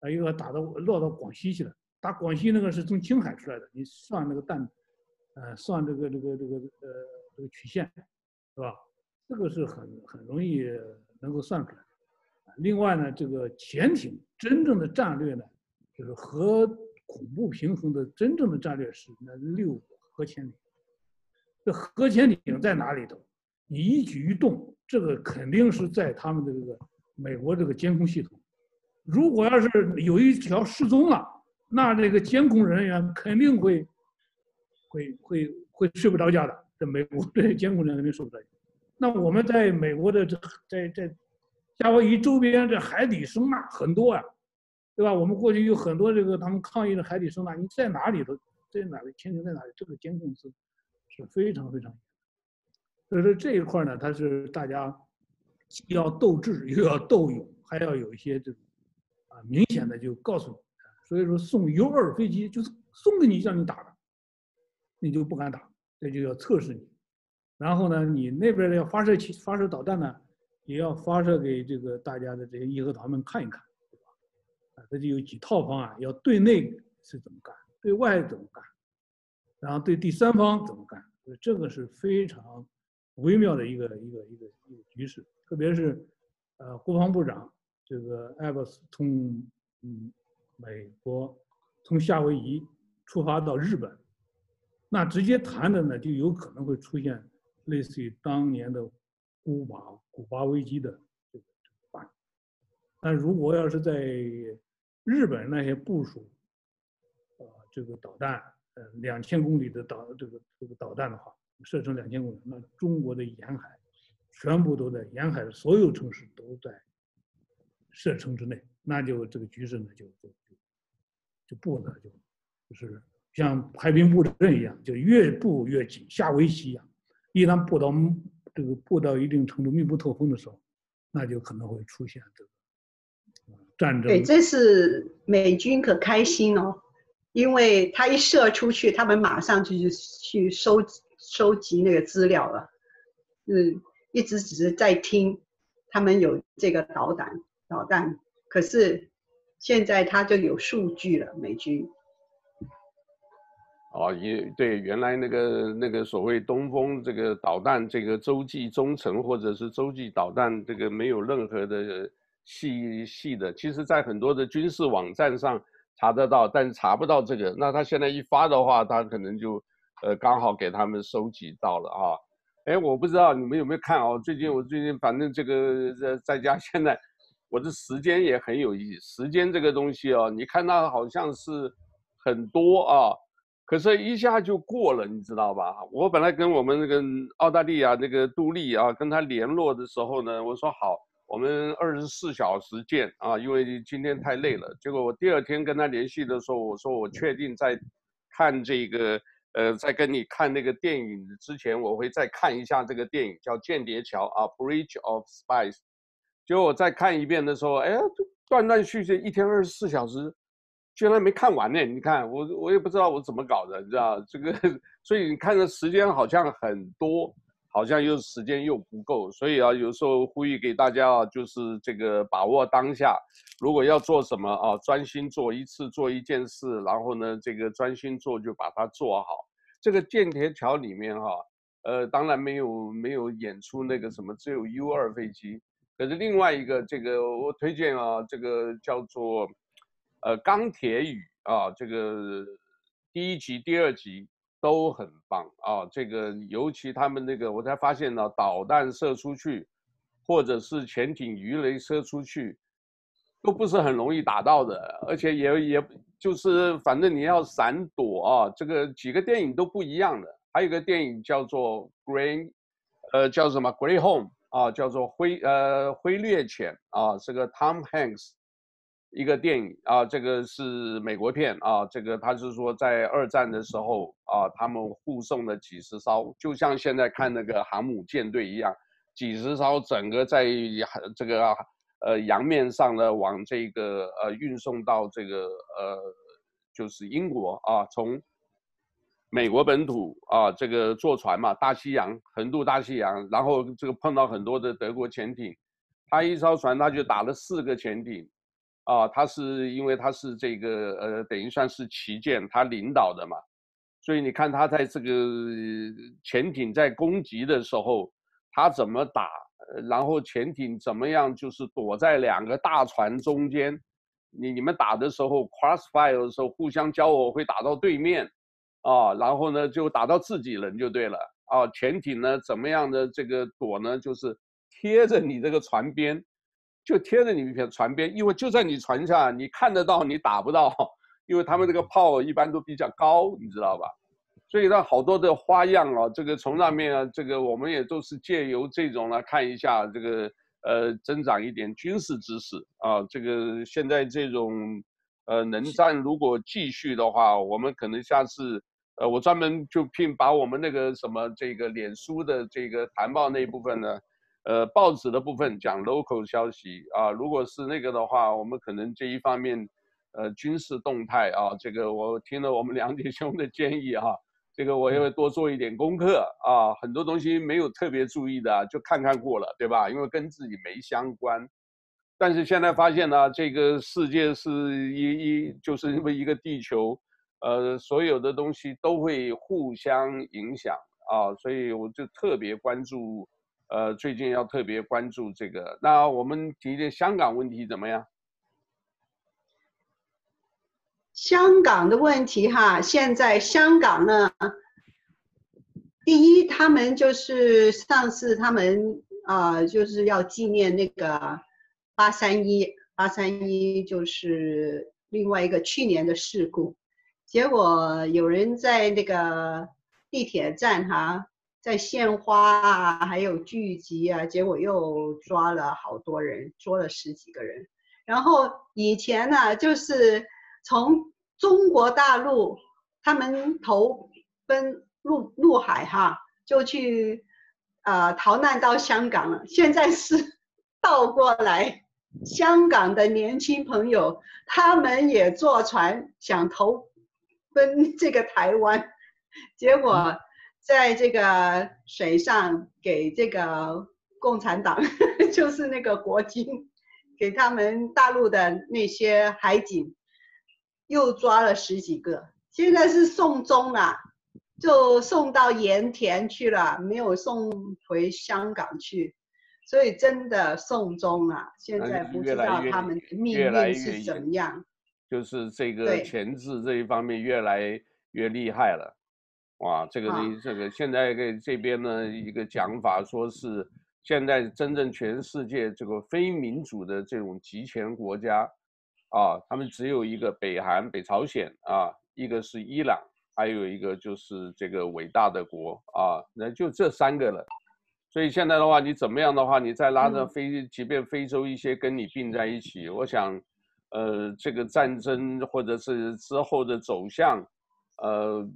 啊一个打到落到广西去了，打广西那个是从青海出来的，你算那个弹，呃算这个这个这个呃这个曲线，是吧？这个是很很容易能够算出来。另外呢，这个潜艇真正的战略呢，就是核恐怖平衡的真正的战略是那六个核潜艇。这核潜艇在哪里头？你一举一动，这个肯定是在他们的这个美国这个监控系统。如果要是有一条失踪了，那这个监控人员肯定会会会会睡不着觉的。这美国 <laughs> 这监控人员肯定睡不着觉。那我们在美国的这在在夏威夷周边这海底声呐很多啊，对吧？我们过去有很多这个他们抗议的海底声呐，你在哪里头，在哪里，潜艇在哪里，这个监控是是非常非常。所以说这一块呢，它是大家既要斗智又要斗勇，还要有一些这种啊明显的就告诉你。所以说送 U 二飞机就是送给你让你打的，你就不敢打，这就要测试你。然后呢，你那边的发射器发射导弹呢，也要发射给这个大家的这些义和团们看一看，对吧？啊，这就有几套方案，要对内是怎么干，对外怎么干，然后对第三方怎么干，这个是非常。微妙的一个一个一个一个局势，特别是，呃，国防部长这个艾伯斯通嗯美国从夏威夷出发到日本，那直接谈的呢，就有可能会出现类似于当年的古巴古巴危机的这个这个，但如果要是在日本那些部署，呃，这个导弹呃两千公里的导这个这个导弹的话。射程两千公里，那中国的沿海全部都在沿海的所有城市都在射程之内，那就这个局势呢就就就布的就就是像排兵布阵一样，就越布越紧，下围棋一样。一旦布到这个布到一定程度密不透风的时候，那就可能会出现这个战争。对，这是美军可开心哦，因为他一射出去，他们马上就去去收。收集那个资料了，嗯，一直只是在听，他们有这个导弹，导弹，可是现在他就有数据了，美军。哦，也对，原来那个那个所谓东风这个导弹，这个洲际中程或者是洲际导弹，这个没有任何的细细的，其实在很多的军事网站上查得到，但查不到这个。那他现在一发的话，他可能就。呃，刚好给他们收集到了啊，哎，我不知道你们有没有看哦。最近我最近反正这个在在家，<laughs> 现在我的时间也很有意思。时间这个东西哦，你看它好像是很多啊，可是一下就过了，你知道吧？我本来跟我们那个澳大利亚那个杜丽啊，跟他联络的时候呢，我说好，我们二十四小时见啊，因为今天太累了。结果我第二天跟他联系的时候，我说我确定在看这个。呃，在跟你看那个电影之前，我会再看一下这个电影，叫《间谍桥》啊，《Bridge of Spies》。结果我再看一遍的时候，哎呀，断断续续，一天二十四小时，居然没看完呢。你看，我我也不知道我怎么搞的，你知道这个，<laughs> 所以你看的时间好像很多。好像又时间又不够，所以啊，有时候呼吁给大家啊，就是这个把握当下。如果要做什么啊，专心做一次做一件事，然后呢，这个专心做就把它做好。这个间谍桥里面哈、呃，当然没有没有演出那个什么，只有 U 二飞机。可是另外一个这个我推荐啊，这个叫做呃钢铁雨啊，这个第一集第二集。都很棒啊！这个尤其他们那个，我才发现呢，导弹射出去，或者是潜艇鱼雷射出去，都不是很容易打到的，而且也也就是反正你要闪躲啊。这个几个电影都不一样的，还有一个电影叫做《Green》，呃，叫什么《Grey Home》啊，叫做灰呃灰猎犬啊，是个 Tom Hanks。一个电影啊，这个是美国片啊，这个他是说在二战的时候啊，他们护送了几十艘，就像现在看那个航母舰队一样，几十艘整个在这个呃洋面上呢，往这个呃运送到这个呃就是英国啊，从美国本土啊，这个坐船嘛，大西洋横渡大西洋，然后这个碰到很多的德国潜艇，他一艘船他就打了四个潜艇，啊，他是因为他是这个呃等于算是旗舰，他领导的嘛，所以你看他在这个潜艇在攻击的时候，他怎么打，然后潜艇怎么样就是躲在两个大船中间，你你们打的时候 crossfire 的时候互相交火会打到对面。啊，然后呢，就打到自己人就对了啊。潜艇呢，怎么样的这个躲呢？就是贴着你这个船边，就贴着你片船边，因为就在你船下，你看得到，你打不到，因为他们这个炮一般都比较高，你知道吧？所以呢，好多的花样啊，这个从上面啊，这个我们也都是借由这种来看一下这个呃，增长一点军事知识啊。这个现在这种呃，冷战如果继续的话，我们可能下次。呃，我专门就聘把我们那个什么这个脸书的这个谈报那一部分呢，呃，报纸的部分讲 local 消息啊，如果是那个的话，我们可能这一方面，呃，军事动态啊，这个我听了我们梁弟兄的建议哈、啊，这个我也会多做一点功课啊，很多东西没有特别注意的就看看过了，对吧？因为跟自己没相关，但是现在发现呢，这个世界是一一就是因为一个地球。呃，所有的东西都会互相影响啊，所以我就特别关注，呃，最近要特别关注这个。那我们提的香港问题怎么样？香港的问题哈，现在香港呢，第一，他们就是上次他们啊、就是要纪念那个八三一，八三一就是另外一个去年的事故。结果有人在那个地铁站哈，在献花啊，还有聚集啊，结果又抓了好多人，捉了十几个人。然后以前呢，就是从中国大陆他们投奔陆陆海哈，就去呃逃难到香港了。现在是倒过来，香港的年轻朋友他们也坐船想投。分这个台湾，结果在这个水上给这个共产党，<laughs> 就是那个国军，给他们大陆的那些海警，又抓了十几个，现在是送终了，就送到盐田去了，没有送回香港去，所以真的送终了，现在不知道他们的命运是怎么样。就是这个前置这一方面越来越厉害了，哇！这个呢，这个现在给这边呢一个讲法，说是现在真正全世界这个非民主的这种集权国家，啊，他们只有一个北韩、北朝鲜啊，一个是伊朗，还有一个就是这个伟大的国啊，那就这三个了。所以现在的话，你怎么样的话，你再拉着非，即便非洲一些跟你并在一起，我想。呃，这个战争或者是之后的走向，呃，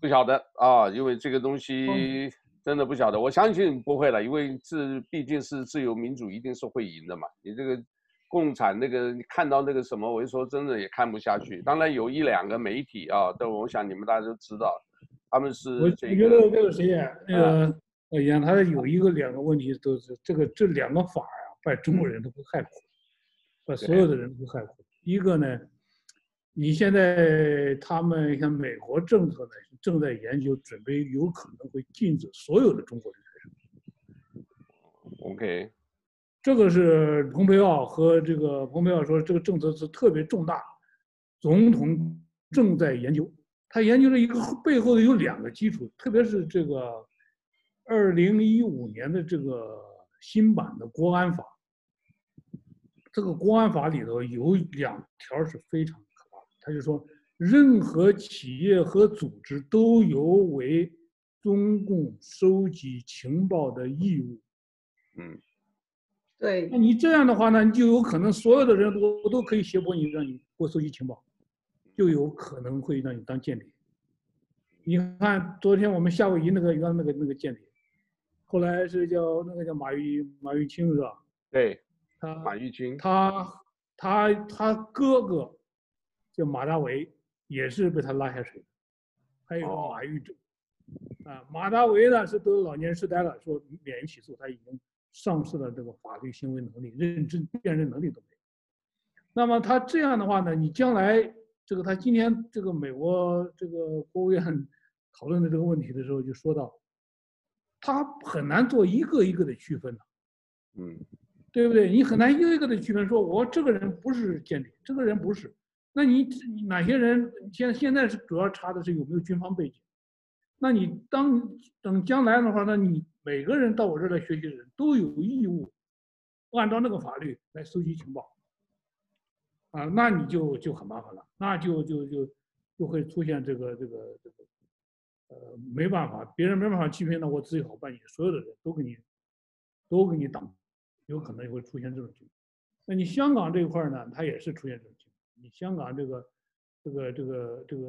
不晓得啊，因为这个东西真的不晓得。我相信不会了，因为这毕竟是自由民主，一定是会赢的嘛。你这个共产那个，你看到那个什么，我就说真的也看不下去。当然有一两个媒体啊，但我想你们大家都知道，他们是、这个。我觉得那个谁呀，那个呃，杨他有一个两个问题都是这个这两个法啊，把中国人都不害苦。把所有的人都害苦。一个呢，你现在他们像美国政策呢，正在研究，准备有可能会禁止所有的中国人。OK，这个是蓬佩奥和这个蓬佩奥说，这个政策是特别重大，总统正在研究。他研究了一个背后的有两个基础，特别是这个二零一五年的这个新版的国安法。这个公安法里头有两条是非常可怕的，他就说，任何企业和组织都有为中共收集情报的义务。嗯，对。那你这样的话呢，你就有可能所有的人都都可以胁迫你，让你给我收集情报，就有可能会让你当间谍。你看昨天我们夏威夷那个原来那个那个间谍，后来是叫那个叫马玉马玉清是吧？对。他马玉军，他他他哥哥就马大为，也是被他拉下水的。还有马玉正，啊，马大为呢是得老年痴呆了，说免于起诉，他已经丧失了这个法律行为能力，认知辨认能力都没有。那么他这样的话呢，你将来这个他今天这个美国这个国务院 <laughs> 讨论的这个问题的时候就说到，他很难做一个一个的区分了，嗯，对不对？你很难一个一个的区分，说我这个人不是间谍，这个人不是。那你哪些人现现在是主要查的是有没有军方背景？那你当等将来的话，那你每个人到我这儿来学习的人都有义务按照那个法律来收集情报啊，那你就就很麻烦了，那就就就就会出现这个这个这个呃没办法，别人没办法欺骗，那我自己好办，你所有的人都给你都给你挡，有可能也会出现这种情况。那你香港这一块呢，它也是出现这种情况。你香港这个，这个这个这个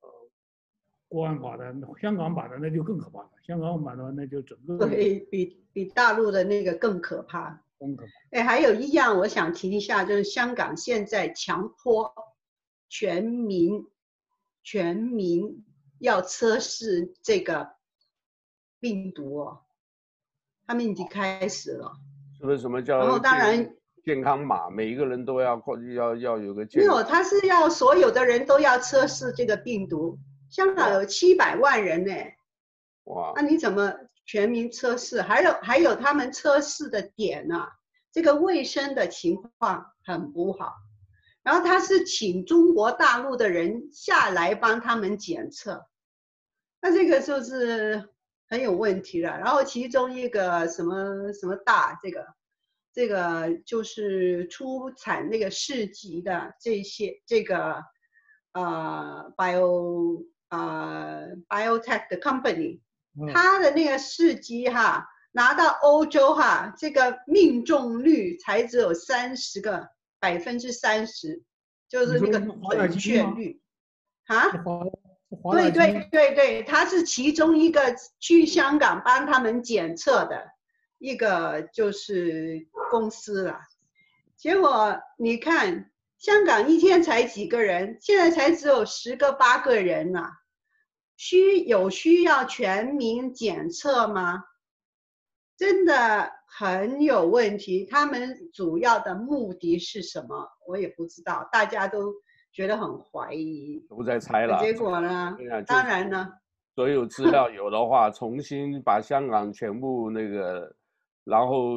呃，国安法的，香港版的那就更可怕了。香港版的话，那就整个对比比大陆的那个更可怕。更可怕。哎，还有一样我想提一下，就是香港现在强迫全民全民要测试这个病毒哦，他们已经开始了。是不是什么叫？然后当然。健康码，每一个人都要要要有个健。没有，他是要所有的人都要测试这个病毒。香港有七百万人呢，哇！那你怎么全民测试？还有还有他们测试的点呢、啊？这个卫生的情况很不好。然后他是请中国大陆的人下来帮他们检测，那这个就是很有问题了。然后其中一个什么什么大这个。这个就是出产那个试剂的这些这个呃 bio 呃 biotech 的 company，它的那个试剂哈拿到欧洲哈，这个命中率才只有三十个百分之三十，就是那个准确率啊？对对对对，他是其中一个去香港帮他们检测的。一个就是公司了，结果你看香港一天才几个人，现在才只有十个八个人呢，需有需要全民检测吗？真的很有问题。他们主要的目的是什么？我也不知道，大家都觉得很怀疑，都在猜了。结果呢？当然呢，所有资料有的话，重新把香港全部那个。然后，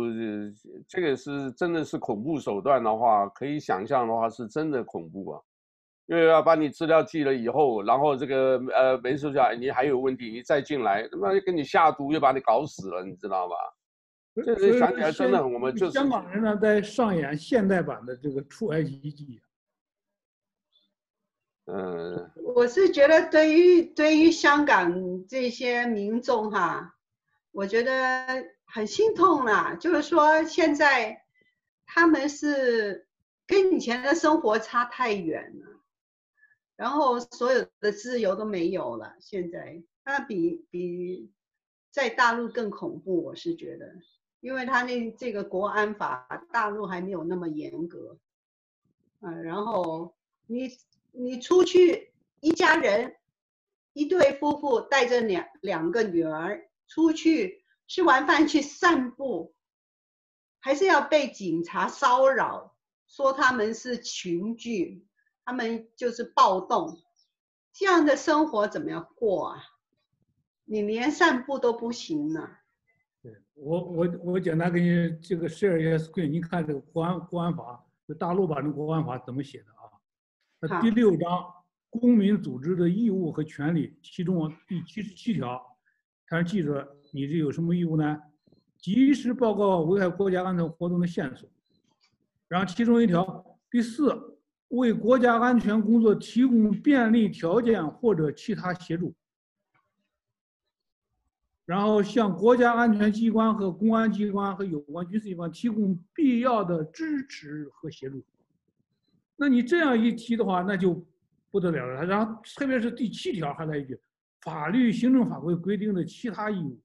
这个是真的是恐怖手段的话，可以想象的话，是真的恐怖啊！因为要把你资料寄了以后，然后这个呃没收下来，你还有问题，你再进来，他妈又给你下毒，又把你搞死了，你知道吧？这个想起来真的，我们就是香港人呢，在上演现代版的这个出埃及记。嗯，我是觉得对于对于香港这些民众哈，我觉得。很心痛啦，就是说现在他们是跟以前的生活差太远了，然后所有的自由都没有了。现在他比比在大陆更恐怖，我是觉得，因为他那这个国安法大陆还没有那么严格，嗯，然后你你出去一家人一对夫妇带着两两个女儿出去。吃完饭去散步，还是要被警察骚扰，说他们是群聚，他们就是暴动，这样的生活怎么样过啊？你连散步都不行呢？对，我我我简单给你这个 share 一下 screen，你看这个国安国安法，就大陆版的国安法怎么写的啊？那第六章公民组织的义务和权利，其中第七十七条，他说记者。你这有什么义务呢？及时报告危害国家安全活动的线索。然后其中一条第四，为国家安全工作提供便利条件或者其他协助。然后向国家安全机关和公安机关和有关军事机关提供必要的支持和协助。那你这样一提的话，那就不得了了。然后特别是第七条还来一句，法律、行政法规规定的其他义务。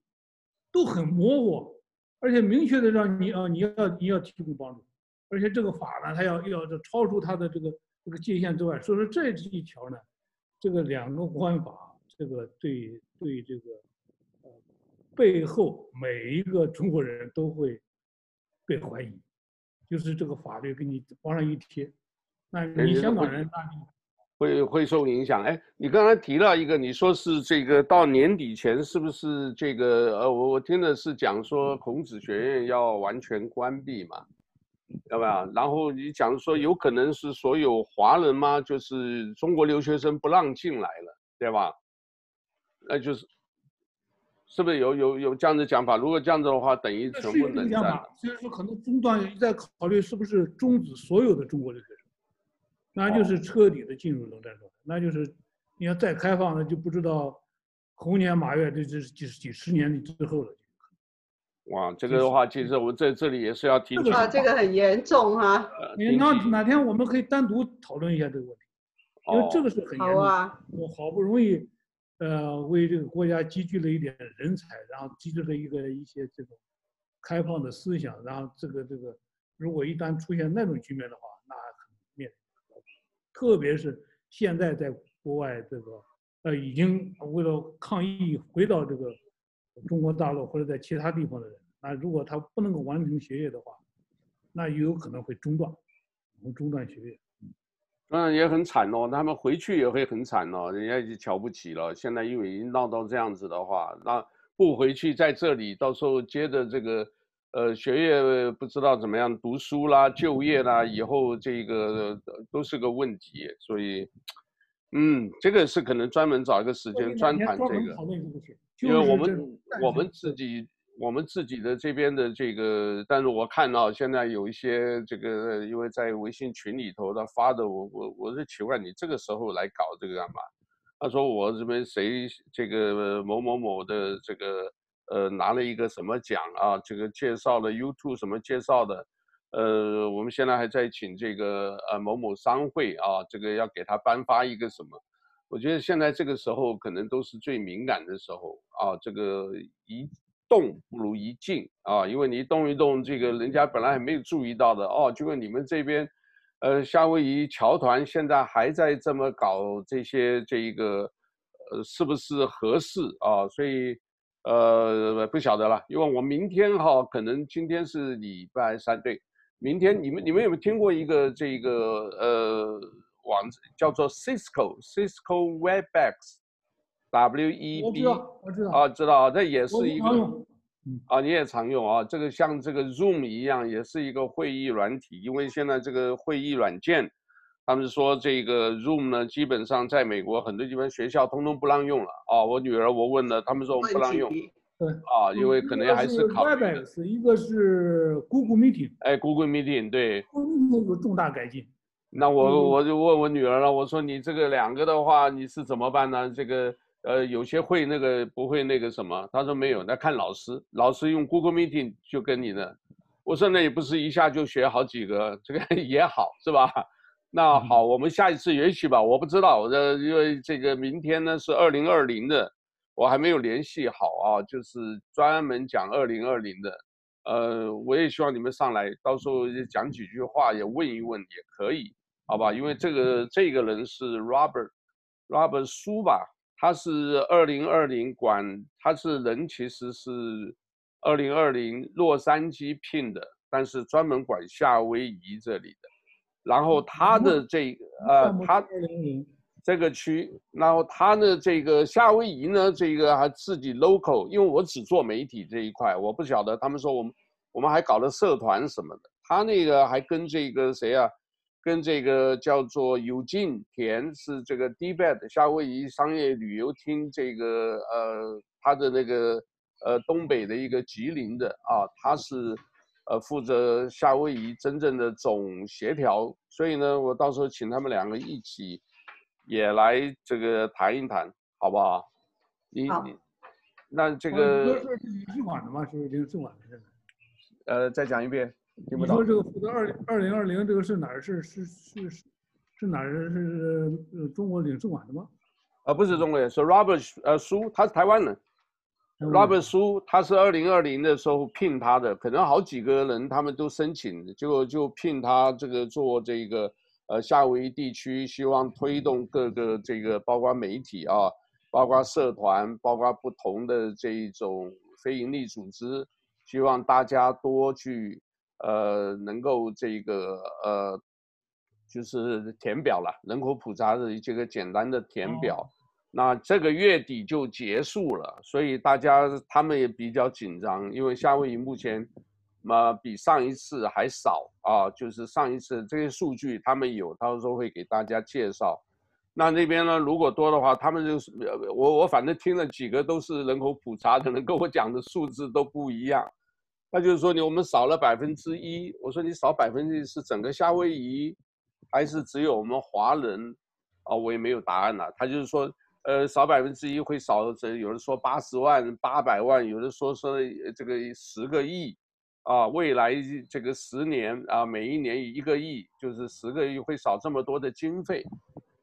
都很模糊，而且明确的让你啊，你要你要提供帮助，而且这个法呢，它要要超出它的这个这个界限之外。所以说这一条呢，这个两个国安法这个对对这个背后每一个中国人都会被怀疑，就是这个法律给你往上一贴，那你香港人。会会受影响。哎，你刚才提到一个，你说是这个到年底前是不是这个？呃，我我听的是讲说孔子学院要完全关闭嘛，要不要？然后你讲说有可能是所有华人吗？就是中国留学生不让进来了，对吧？那就是是不是有有有这样的讲法？如果这样子的话，等于全部冷战。所以说可能中断在考虑是不是终止所有的中国留学生。那就是彻底的进入冷战状态，那就是你要再开放，那就不知道猴年马月，这这是几十几十年之后了。哇，这个的话，其实我在这里也是要提出。啊，这个很严重哈。你那哪天我们可以单独讨论一下这个问题，因为这个是很严重。啊。我好不容易，呃，为这个国家积聚了一点人才，然后积聚了一个一些这种开放的思想，然后这个这个，如果一旦出现那种局面的话。特别是现在在国外，这个呃，已经为了抗疫回到这个中国大陆或者在其他地方的人，那如果他不能够完成学业的话，那也有可能会中断，会中断学业。当然也很惨哦，他们回去也会很惨哦，人家就瞧不起了。现在因为已经闹到这样子的话，那不回去在这里，到时候接着这个。呃，学业不知道怎么样读书啦，就业啦，以后这个都是个问题，所以，嗯，这个是可能专门找一个时间专谈这个，因为我们我们自己我们自己的这边的这个，但是我看到现在有一些这个，因为在微信群里头他发的，我我我是奇怪你这个时候来搞这个干嘛？他说我这边谁这个某某某的这个。呃，拿了一个什么奖啊？这个介绍了 YouTube 什么介绍的？呃，我们现在还在请这个呃某某商会啊，这个要给他颁发一个什么？我觉得现在这个时候可能都是最敏感的时候啊。这个一动不如一静啊，因为你一动一动，这个人家本来还没有注意到的哦，结果你们这边，呃，夏威夷侨团现在还在这么搞这些这一个，呃，是不是合适啊？所以。呃，不晓得了，因为我明天哈，可能今天是礼拜三，对，明天你们你们有没有听过一个这个呃网址叫做 Cisco Cisco Webex，W E B，我知道，我知道，啊，知道，这也是一个，嗯，啊，你也常用啊，这个像这个 Zoom 一样，也是一个会议软体，因为现在这个会议软件。他们说这个 Zoom 呢，基本上在美国很多地方学校通通不让用了啊。我女儿我问了，他们说我们不让用。对啊，因为可能还是考虑。Webex，一个是 Google Meeting。哎，Google Meeting 对。Google Meeting 有重大改进。那我我就问我女儿了，我说你这个两个的话，你是怎么办呢？这个呃，有些会那个不会那个什么？她说没有，那看老师，老师用 Google Meeting 就跟你的。我说那也不是一下就学好几个，这个 <laughs> 也好是吧？那好，我们下一次也许吧，我不知道，我的因为这个明天呢是二零二零的，我还没有联系好啊，就是专门讲二零二零的，呃，我也希望你们上来，到时候讲几句话，也问一问也可以，好吧？因为这个这个人是 Robert Robert 苏吧，他是二零二零管，他是人其实是二零二零洛杉矶聘的，但是专门管夏威夷这里的。然后他的这个呃，他这个区，然后他的这个夏威夷呢，这个还自己 local，因为我只做媒体这一块，我不晓得他们说我们我们还搞了社团什么的，他那个还跟这个谁啊，跟这个叫做有进田是这个 DBAT 夏威夷商业旅游厅这个呃他的那个呃东北的一个吉林的啊，他是。呃，负责夏威夷真正的总协调，所以呢，我到时候请他们两个一起也来这个谈一谈，好不好？你好你，那这个。领事馆的吗？是领事馆的这个。呃，再讲一遍。听不到你说这个负责二零二零二零这个是哪儿？是是是是是哪儿？是呃中国领事馆的吗？啊，不是中国人，是 Robert 呃苏，他是台湾人。Robert 苏，他是二零二零的时候聘他的，可能好几个人他们都申请，结果就聘他这个做这个呃夏威夷地区，希望推动各个这个包括媒体啊，包括社团，包括不同的这一种非营利组织，希望大家多去呃能够这个呃就是填表了，人口普查的这个简单的填表。哦那这个月底就结束了，所以大家他们也比较紧张，因为夏威夷目前，嘛比上一次还少啊，就是上一次这些数据他们有，到时候会给大家介绍。那那边呢，如果多的话，他们就是我我反正听了几个都是人口普查的人跟我讲的数字都不一样。他就是说你我们少了百分之一，我说你少百分之一是整个夏威夷，还是只有我们华人？啊，我也没有答案了。他就是说。呃，少百分之一会少，这有人说八十万、八百万，有的说说这个十个亿，啊，未来这个十年啊，每一年一个亿，就是十个亿会少这么多的经费，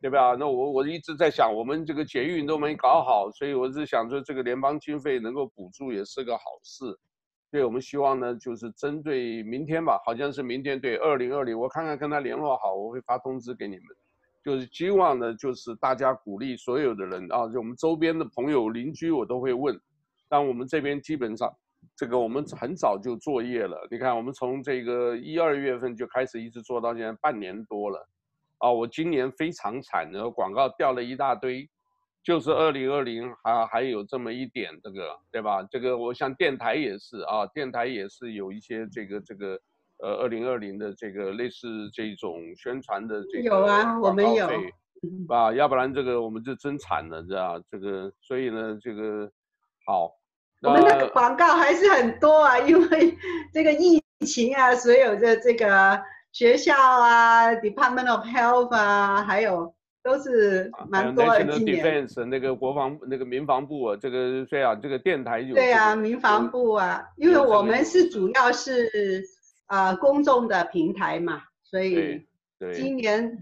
对吧？那我我一直在想，我们这个捷运都没搞好，所以我是想说，这个联邦经费能够补助也是个好事，对我们希望呢，就是针对明天吧，好像是明天对二零二零，我看看跟他联络好，我会发通知给你们。就是希望呢，就是大家鼓励所有的人啊，就我们周边的朋友、邻居，我都会问。但我们这边基本上，这个我们很早就作业了。你看，我们从这个一二月份就开始一直做到现在半年多了。啊，我今年非常惨，然后广告掉了一大堆，就是二零二零还还有这么一点，这个对吧？这个我像电台也是啊，电台也是有一些这个这个。呃，二零二零的这个类似这种宣传的这个有啊，我们有，啊，要不然这个我们就真惨了，知道这个，所以呢，这个好，我们的广告还是很多啊，因为这个疫情啊，所有的这个学校啊，Department of Health 啊，还有都是蛮多的。今年 Defense 那个国防那个民防部啊，这个虽然这个电台有、这个。对啊，民防部啊，因为我们是主要是。啊、呃，公众的平台嘛，所以今年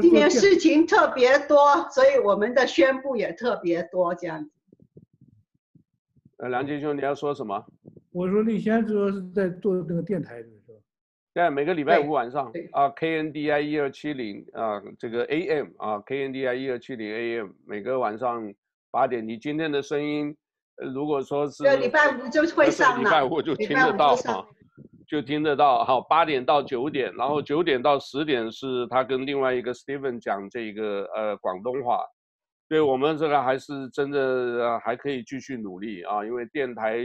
今年事情特别多，所以我们的宣布也特别多，这样子。呃，梁杰兄，你要说什么？我说你现在主要是在做这个电台的是吧？对，每个礼拜五晚上啊，KNDI 一二七零啊，这个 AM 啊，KNDI 一二七零 AM，每个晚上八点，你今天的声音，呃、如果说是，对，礼拜五就会上了，礼拜五就听得到啊。就听得到，好，八点到九点，然后九点到十点是他跟另外一个 Steven 讲这个呃广东话，对我们这个还是真的还可以继续努力啊，因为电台，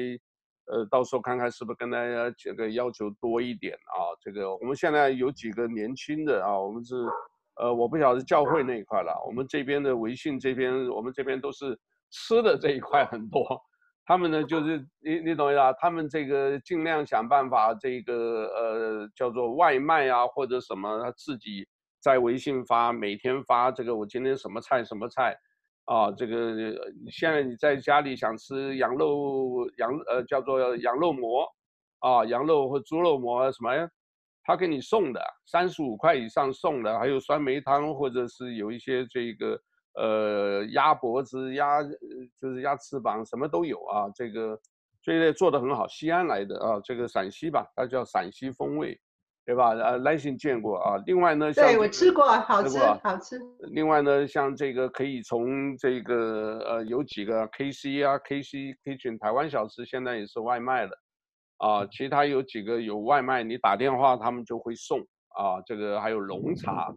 呃，到时候看看是不是跟大家这个要求多一点啊，这个我们现在有几个年轻的啊，我们是，呃，我不晓得教会那一块了，我们这边的微信这边，我们这边都是吃的这一块很多。他们呢，就是你你懂呀？他们这个尽量想办法，这个呃叫做外卖啊，或者什么，他自己在微信发，每天发这个我今天什么菜什么菜，啊，这个现在你在家里想吃羊肉羊呃叫做羊肉馍，啊羊肉或猪肉馍什么呀，他给你送的，三十五块以上送的，还有酸梅汤或者是有一些这个。呃，鸭脖子、鸭就是鸭翅膀，什么都有啊。这个这类做的很好，西安来的啊，这个陕西吧，它叫陕西风味，对吧？呃，来信见过啊。另外呢，对我吃过，好吃，好吃。另外呢，像这个可以从这个呃，有几个 KC 啊，KC Kitchen 台湾小吃现在也是外卖的啊。其他有几个有外卖，你打电话他们就会送啊。这个还有龙茶。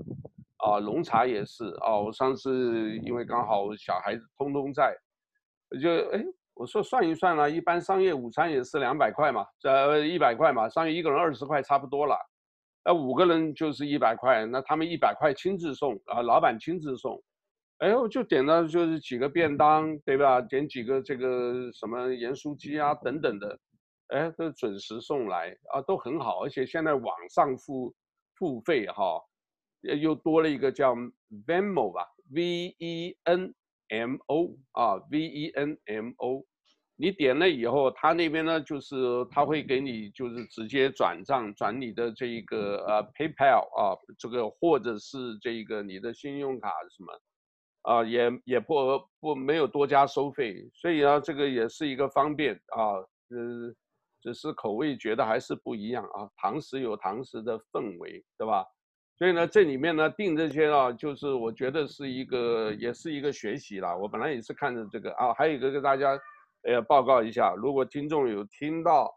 啊，龙茶也是啊。我上次因为刚好小孩子通通在，就哎，我说算一算了，一般商业午餐也是两百块嘛，呃，一百块嘛，商业一个人二十块差不多了，那五个人就是一百块，那他们一百块亲自送啊，老板亲自送，哎，我就点了就是几个便当，对吧？点几个这个什么盐酥鸡啊等等的，哎，都准时送来啊，都很好，而且现在网上付付费哈。又多了一个叫 Venmo 吧，V E N M O 啊，V E N M O，你点了以后，他那边呢就是他会给你就是直接转账，转你的这一个呃 PayPal 啊，这个或者是这个你的信用卡什么，啊也也不不没有多加收费，所以呢这个也是一个方便啊，呃，只是口味觉得还是不一样啊，堂食有堂食的氛围，对吧？所以呢，这里面呢定这些啊，就是我觉得是一个，也是一个学习啦。我本来也是看着这个啊，还有一个跟大家呃报告一下，如果听众有听到，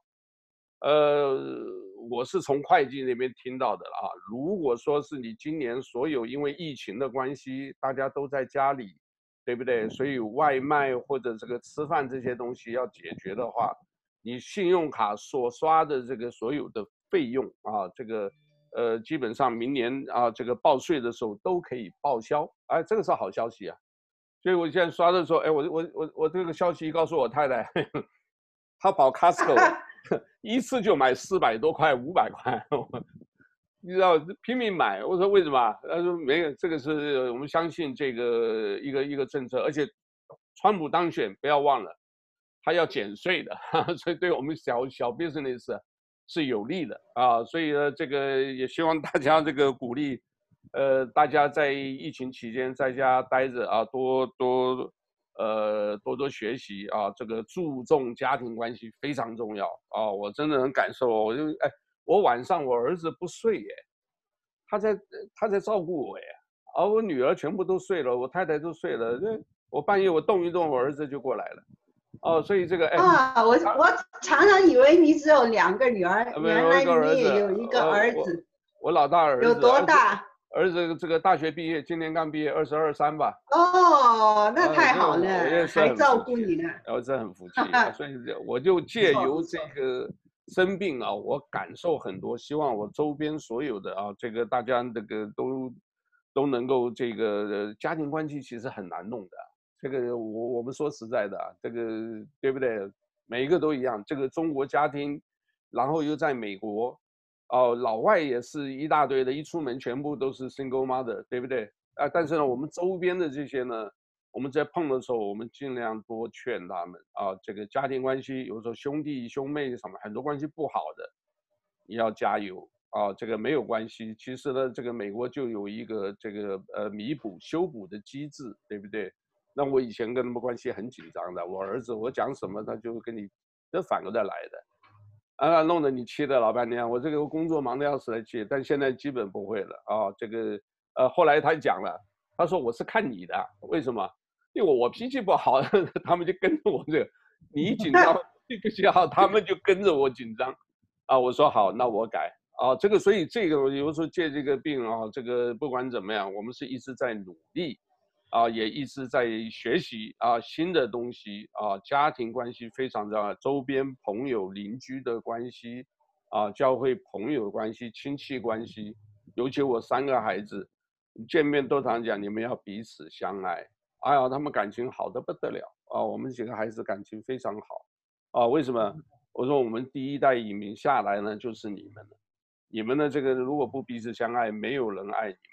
呃，我是从会计那边听到的啊。如果说是你今年所有因为疫情的关系，大家都在家里，对不对？所以外卖或者这个吃饭这些东西要解决的话，你信用卡所刷的这个所有的费用啊，这个。呃，基本上明年啊，这个报税的时候都可以报销，哎，这个是好消息啊。所以我现在刷的时候，哎，我我我我这个消息一告诉我太太，<laughs> 她跑 Costco <laughs> 一次就买四百多块、五百块，<laughs> 你知道拼命买。我说为什么？她说没有，这个是我们相信这个一个一个政策，而且川普当选，不要忘了，他要减税的，所以对我们小小 business。是有利的啊，所以呢，这个也希望大家这个鼓励，呃，大家在疫情期间在家待着啊，多多呃多多学习啊，这个注重家庭关系非常重要啊，我真的很感受，我就哎，我晚上我儿子不睡耶，他在他在照顾我耶，而我女儿全部都睡了，我太太都睡了，那我半夜我动一动，我儿子就过来了。哦，所以这个哎啊，我我常常以为你只有两个女儿，原来你也有一个儿子。我老大儿子有多大？儿子这个大学毕业，今年刚毕业，二十二三吧。哦，那太好了，还照顾你呢。我真很服气，<laughs> 所以我就借由这个生病啊，我感受很多，希望我周边所有的啊，这个大家这个都都能够这个家庭关系其实很难弄的。这个我我们说实在的啊，这个对不对？每一个都一样。这个中国家庭，然后又在美国，哦，老外也是一大堆的，一出门全部都是 single mother，对不对？啊，但是呢，我们周边的这些呢，我们在碰的时候，我们尽量多劝他们啊，这个家庭关系，有时候兄弟兄妹什么很多关系不好的，你要加油啊，这个没有关系。其实呢，这个美国就有一个这个呃弥补修补的机制，对不对？那我以前跟他们关系很紧张的，我儿子我讲什么他就跟你，这反过来的，啊，弄得你气的老半天。我这个工作忙得要死来气，但现在基本不会了啊。这个呃，后来他讲了，他说我是看你的，为什么？因为我脾气不好，<laughs> 他们就跟着我这个，你一紧张脾气好，他们就跟着我紧张。啊，我说好，那我改啊。这个所以这个有时候借这个病啊，这个不管怎么样，我们是一直在努力。啊，也一直在学习啊，新的东西啊，家庭关系非常重要，周边朋友邻居的关系啊，教会朋友关系、亲戚关系，尤其我三个孩子见面都常讲，你们要彼此相爱。哎呀，他们感情好的不得了啊，我们几个孩子感情非常好啊。为什么？我说我们第一代移民下来呢，就是你们的，你们的这个如果不彼此相爱，没有人爱你们。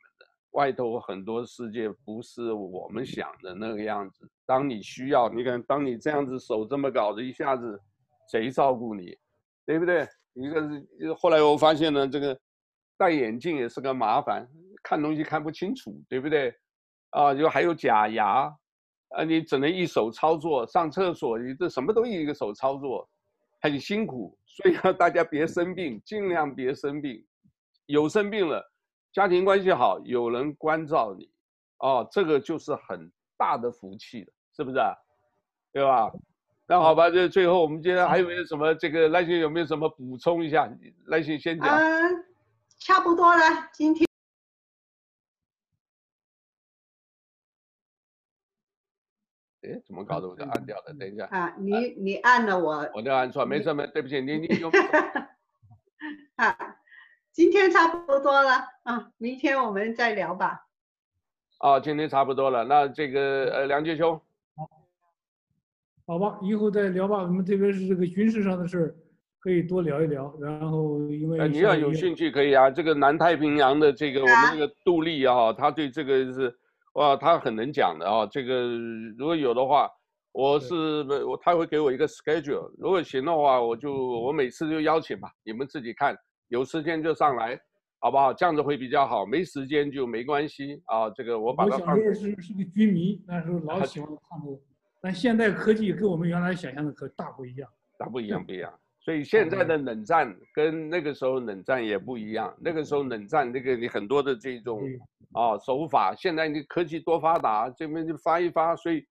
外头很多世界不是我们想的那个样子。当你需要，你看，当你这样子手这么搞的，一下子谁照顾你，对不对？一个是后来我发现呢，这个戴眼镜也是个麻烦，看东西看不清楚，对不对？啊，就还有假牙，啊，你只能一手操作。上厕所你这什么都一个手操作，很辛苦。所以要大家别生病，尽量别生病。有生病了。家庭关系好，有人关照你，哦，这个就是很大的福气了，是不是啊？对吧？那好吧，这最后我们今天还有没有什么这个赖信有没有什么补充一下？赖信先讲。嗯，差不多了，今天。哎，怎么搞的？我就按掉了，等一下。啊，你你按了我。我就按错，没事没，对不起，你你有。啊。<laughs> 今天差不多了啊，明天我们再聊吧。啊，今天差不多了，那这个呃，梁杰兄，好吧，以后再聊吧。我们这边是这个军事上的事儿可以多聊一聊。然后因为你要有兴趣可以啊，这个南太平洋的这个我们这个杜丽啊，他对这个是哇，他很能讲的啊。这个如果有的话，我是我他会给我一个 schedule，如果行的话，我就我每次就邀请吧，你们自己看。有时间就上来，好不好？这样子会比较好。没时间就没关系啊。这个我把它放。我小时候是是个军迷，那时候老 <laughs> 喜欢看这个。但现在科技跟我们原来想象的可大不一样。大不一样，不一样。<laughs> 所以现在的冷战跟那个时候冷战也不一样。那个时候冷战，那个你很多的这种啊手法，现在你科技多发达，这边就发一发。所以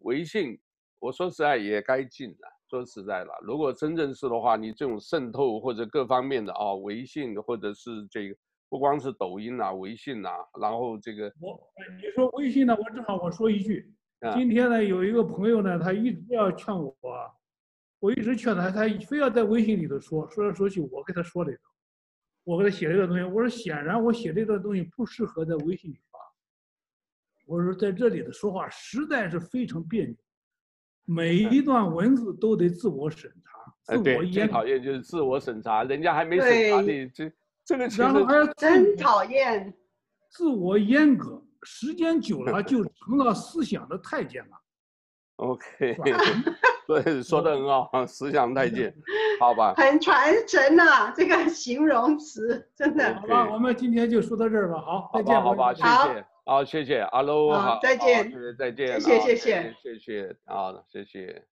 微信，我说实在也该禁了。说实在了，如果真正是的话，你这种渗透或者各方面的啊，微信或者是这个，不光是抖音啊，微信啊，然后这个我，你说微信呢，我正好我说一句，今天呢有一个朋友呢，他一直要劝我。我一直劝他，他非要在微信里头说，说来说去，我给他说这个，我给他写这个东西，我说显然我写这个东西不适合在微信里发，我说在这里的说话实在是非常别扭，每一段文字都得自我审查，自我最讨厌就是自我审查，人家还没审查你这这个，然后还要真讨厌，自我阉割，时间久了就成了思想的太监了。<laughs> OK。<laughs> 对，说的很好，思想太监，<laughs> 好吧？很传神呐、啊，这个形容词真的。好吧，我们今天就说到这儿吧。好，再见。好吧，谢谢。好，谢谢。阿喽，好，再见。再见。谢谢，谢谢，谢谢。好，谢谢。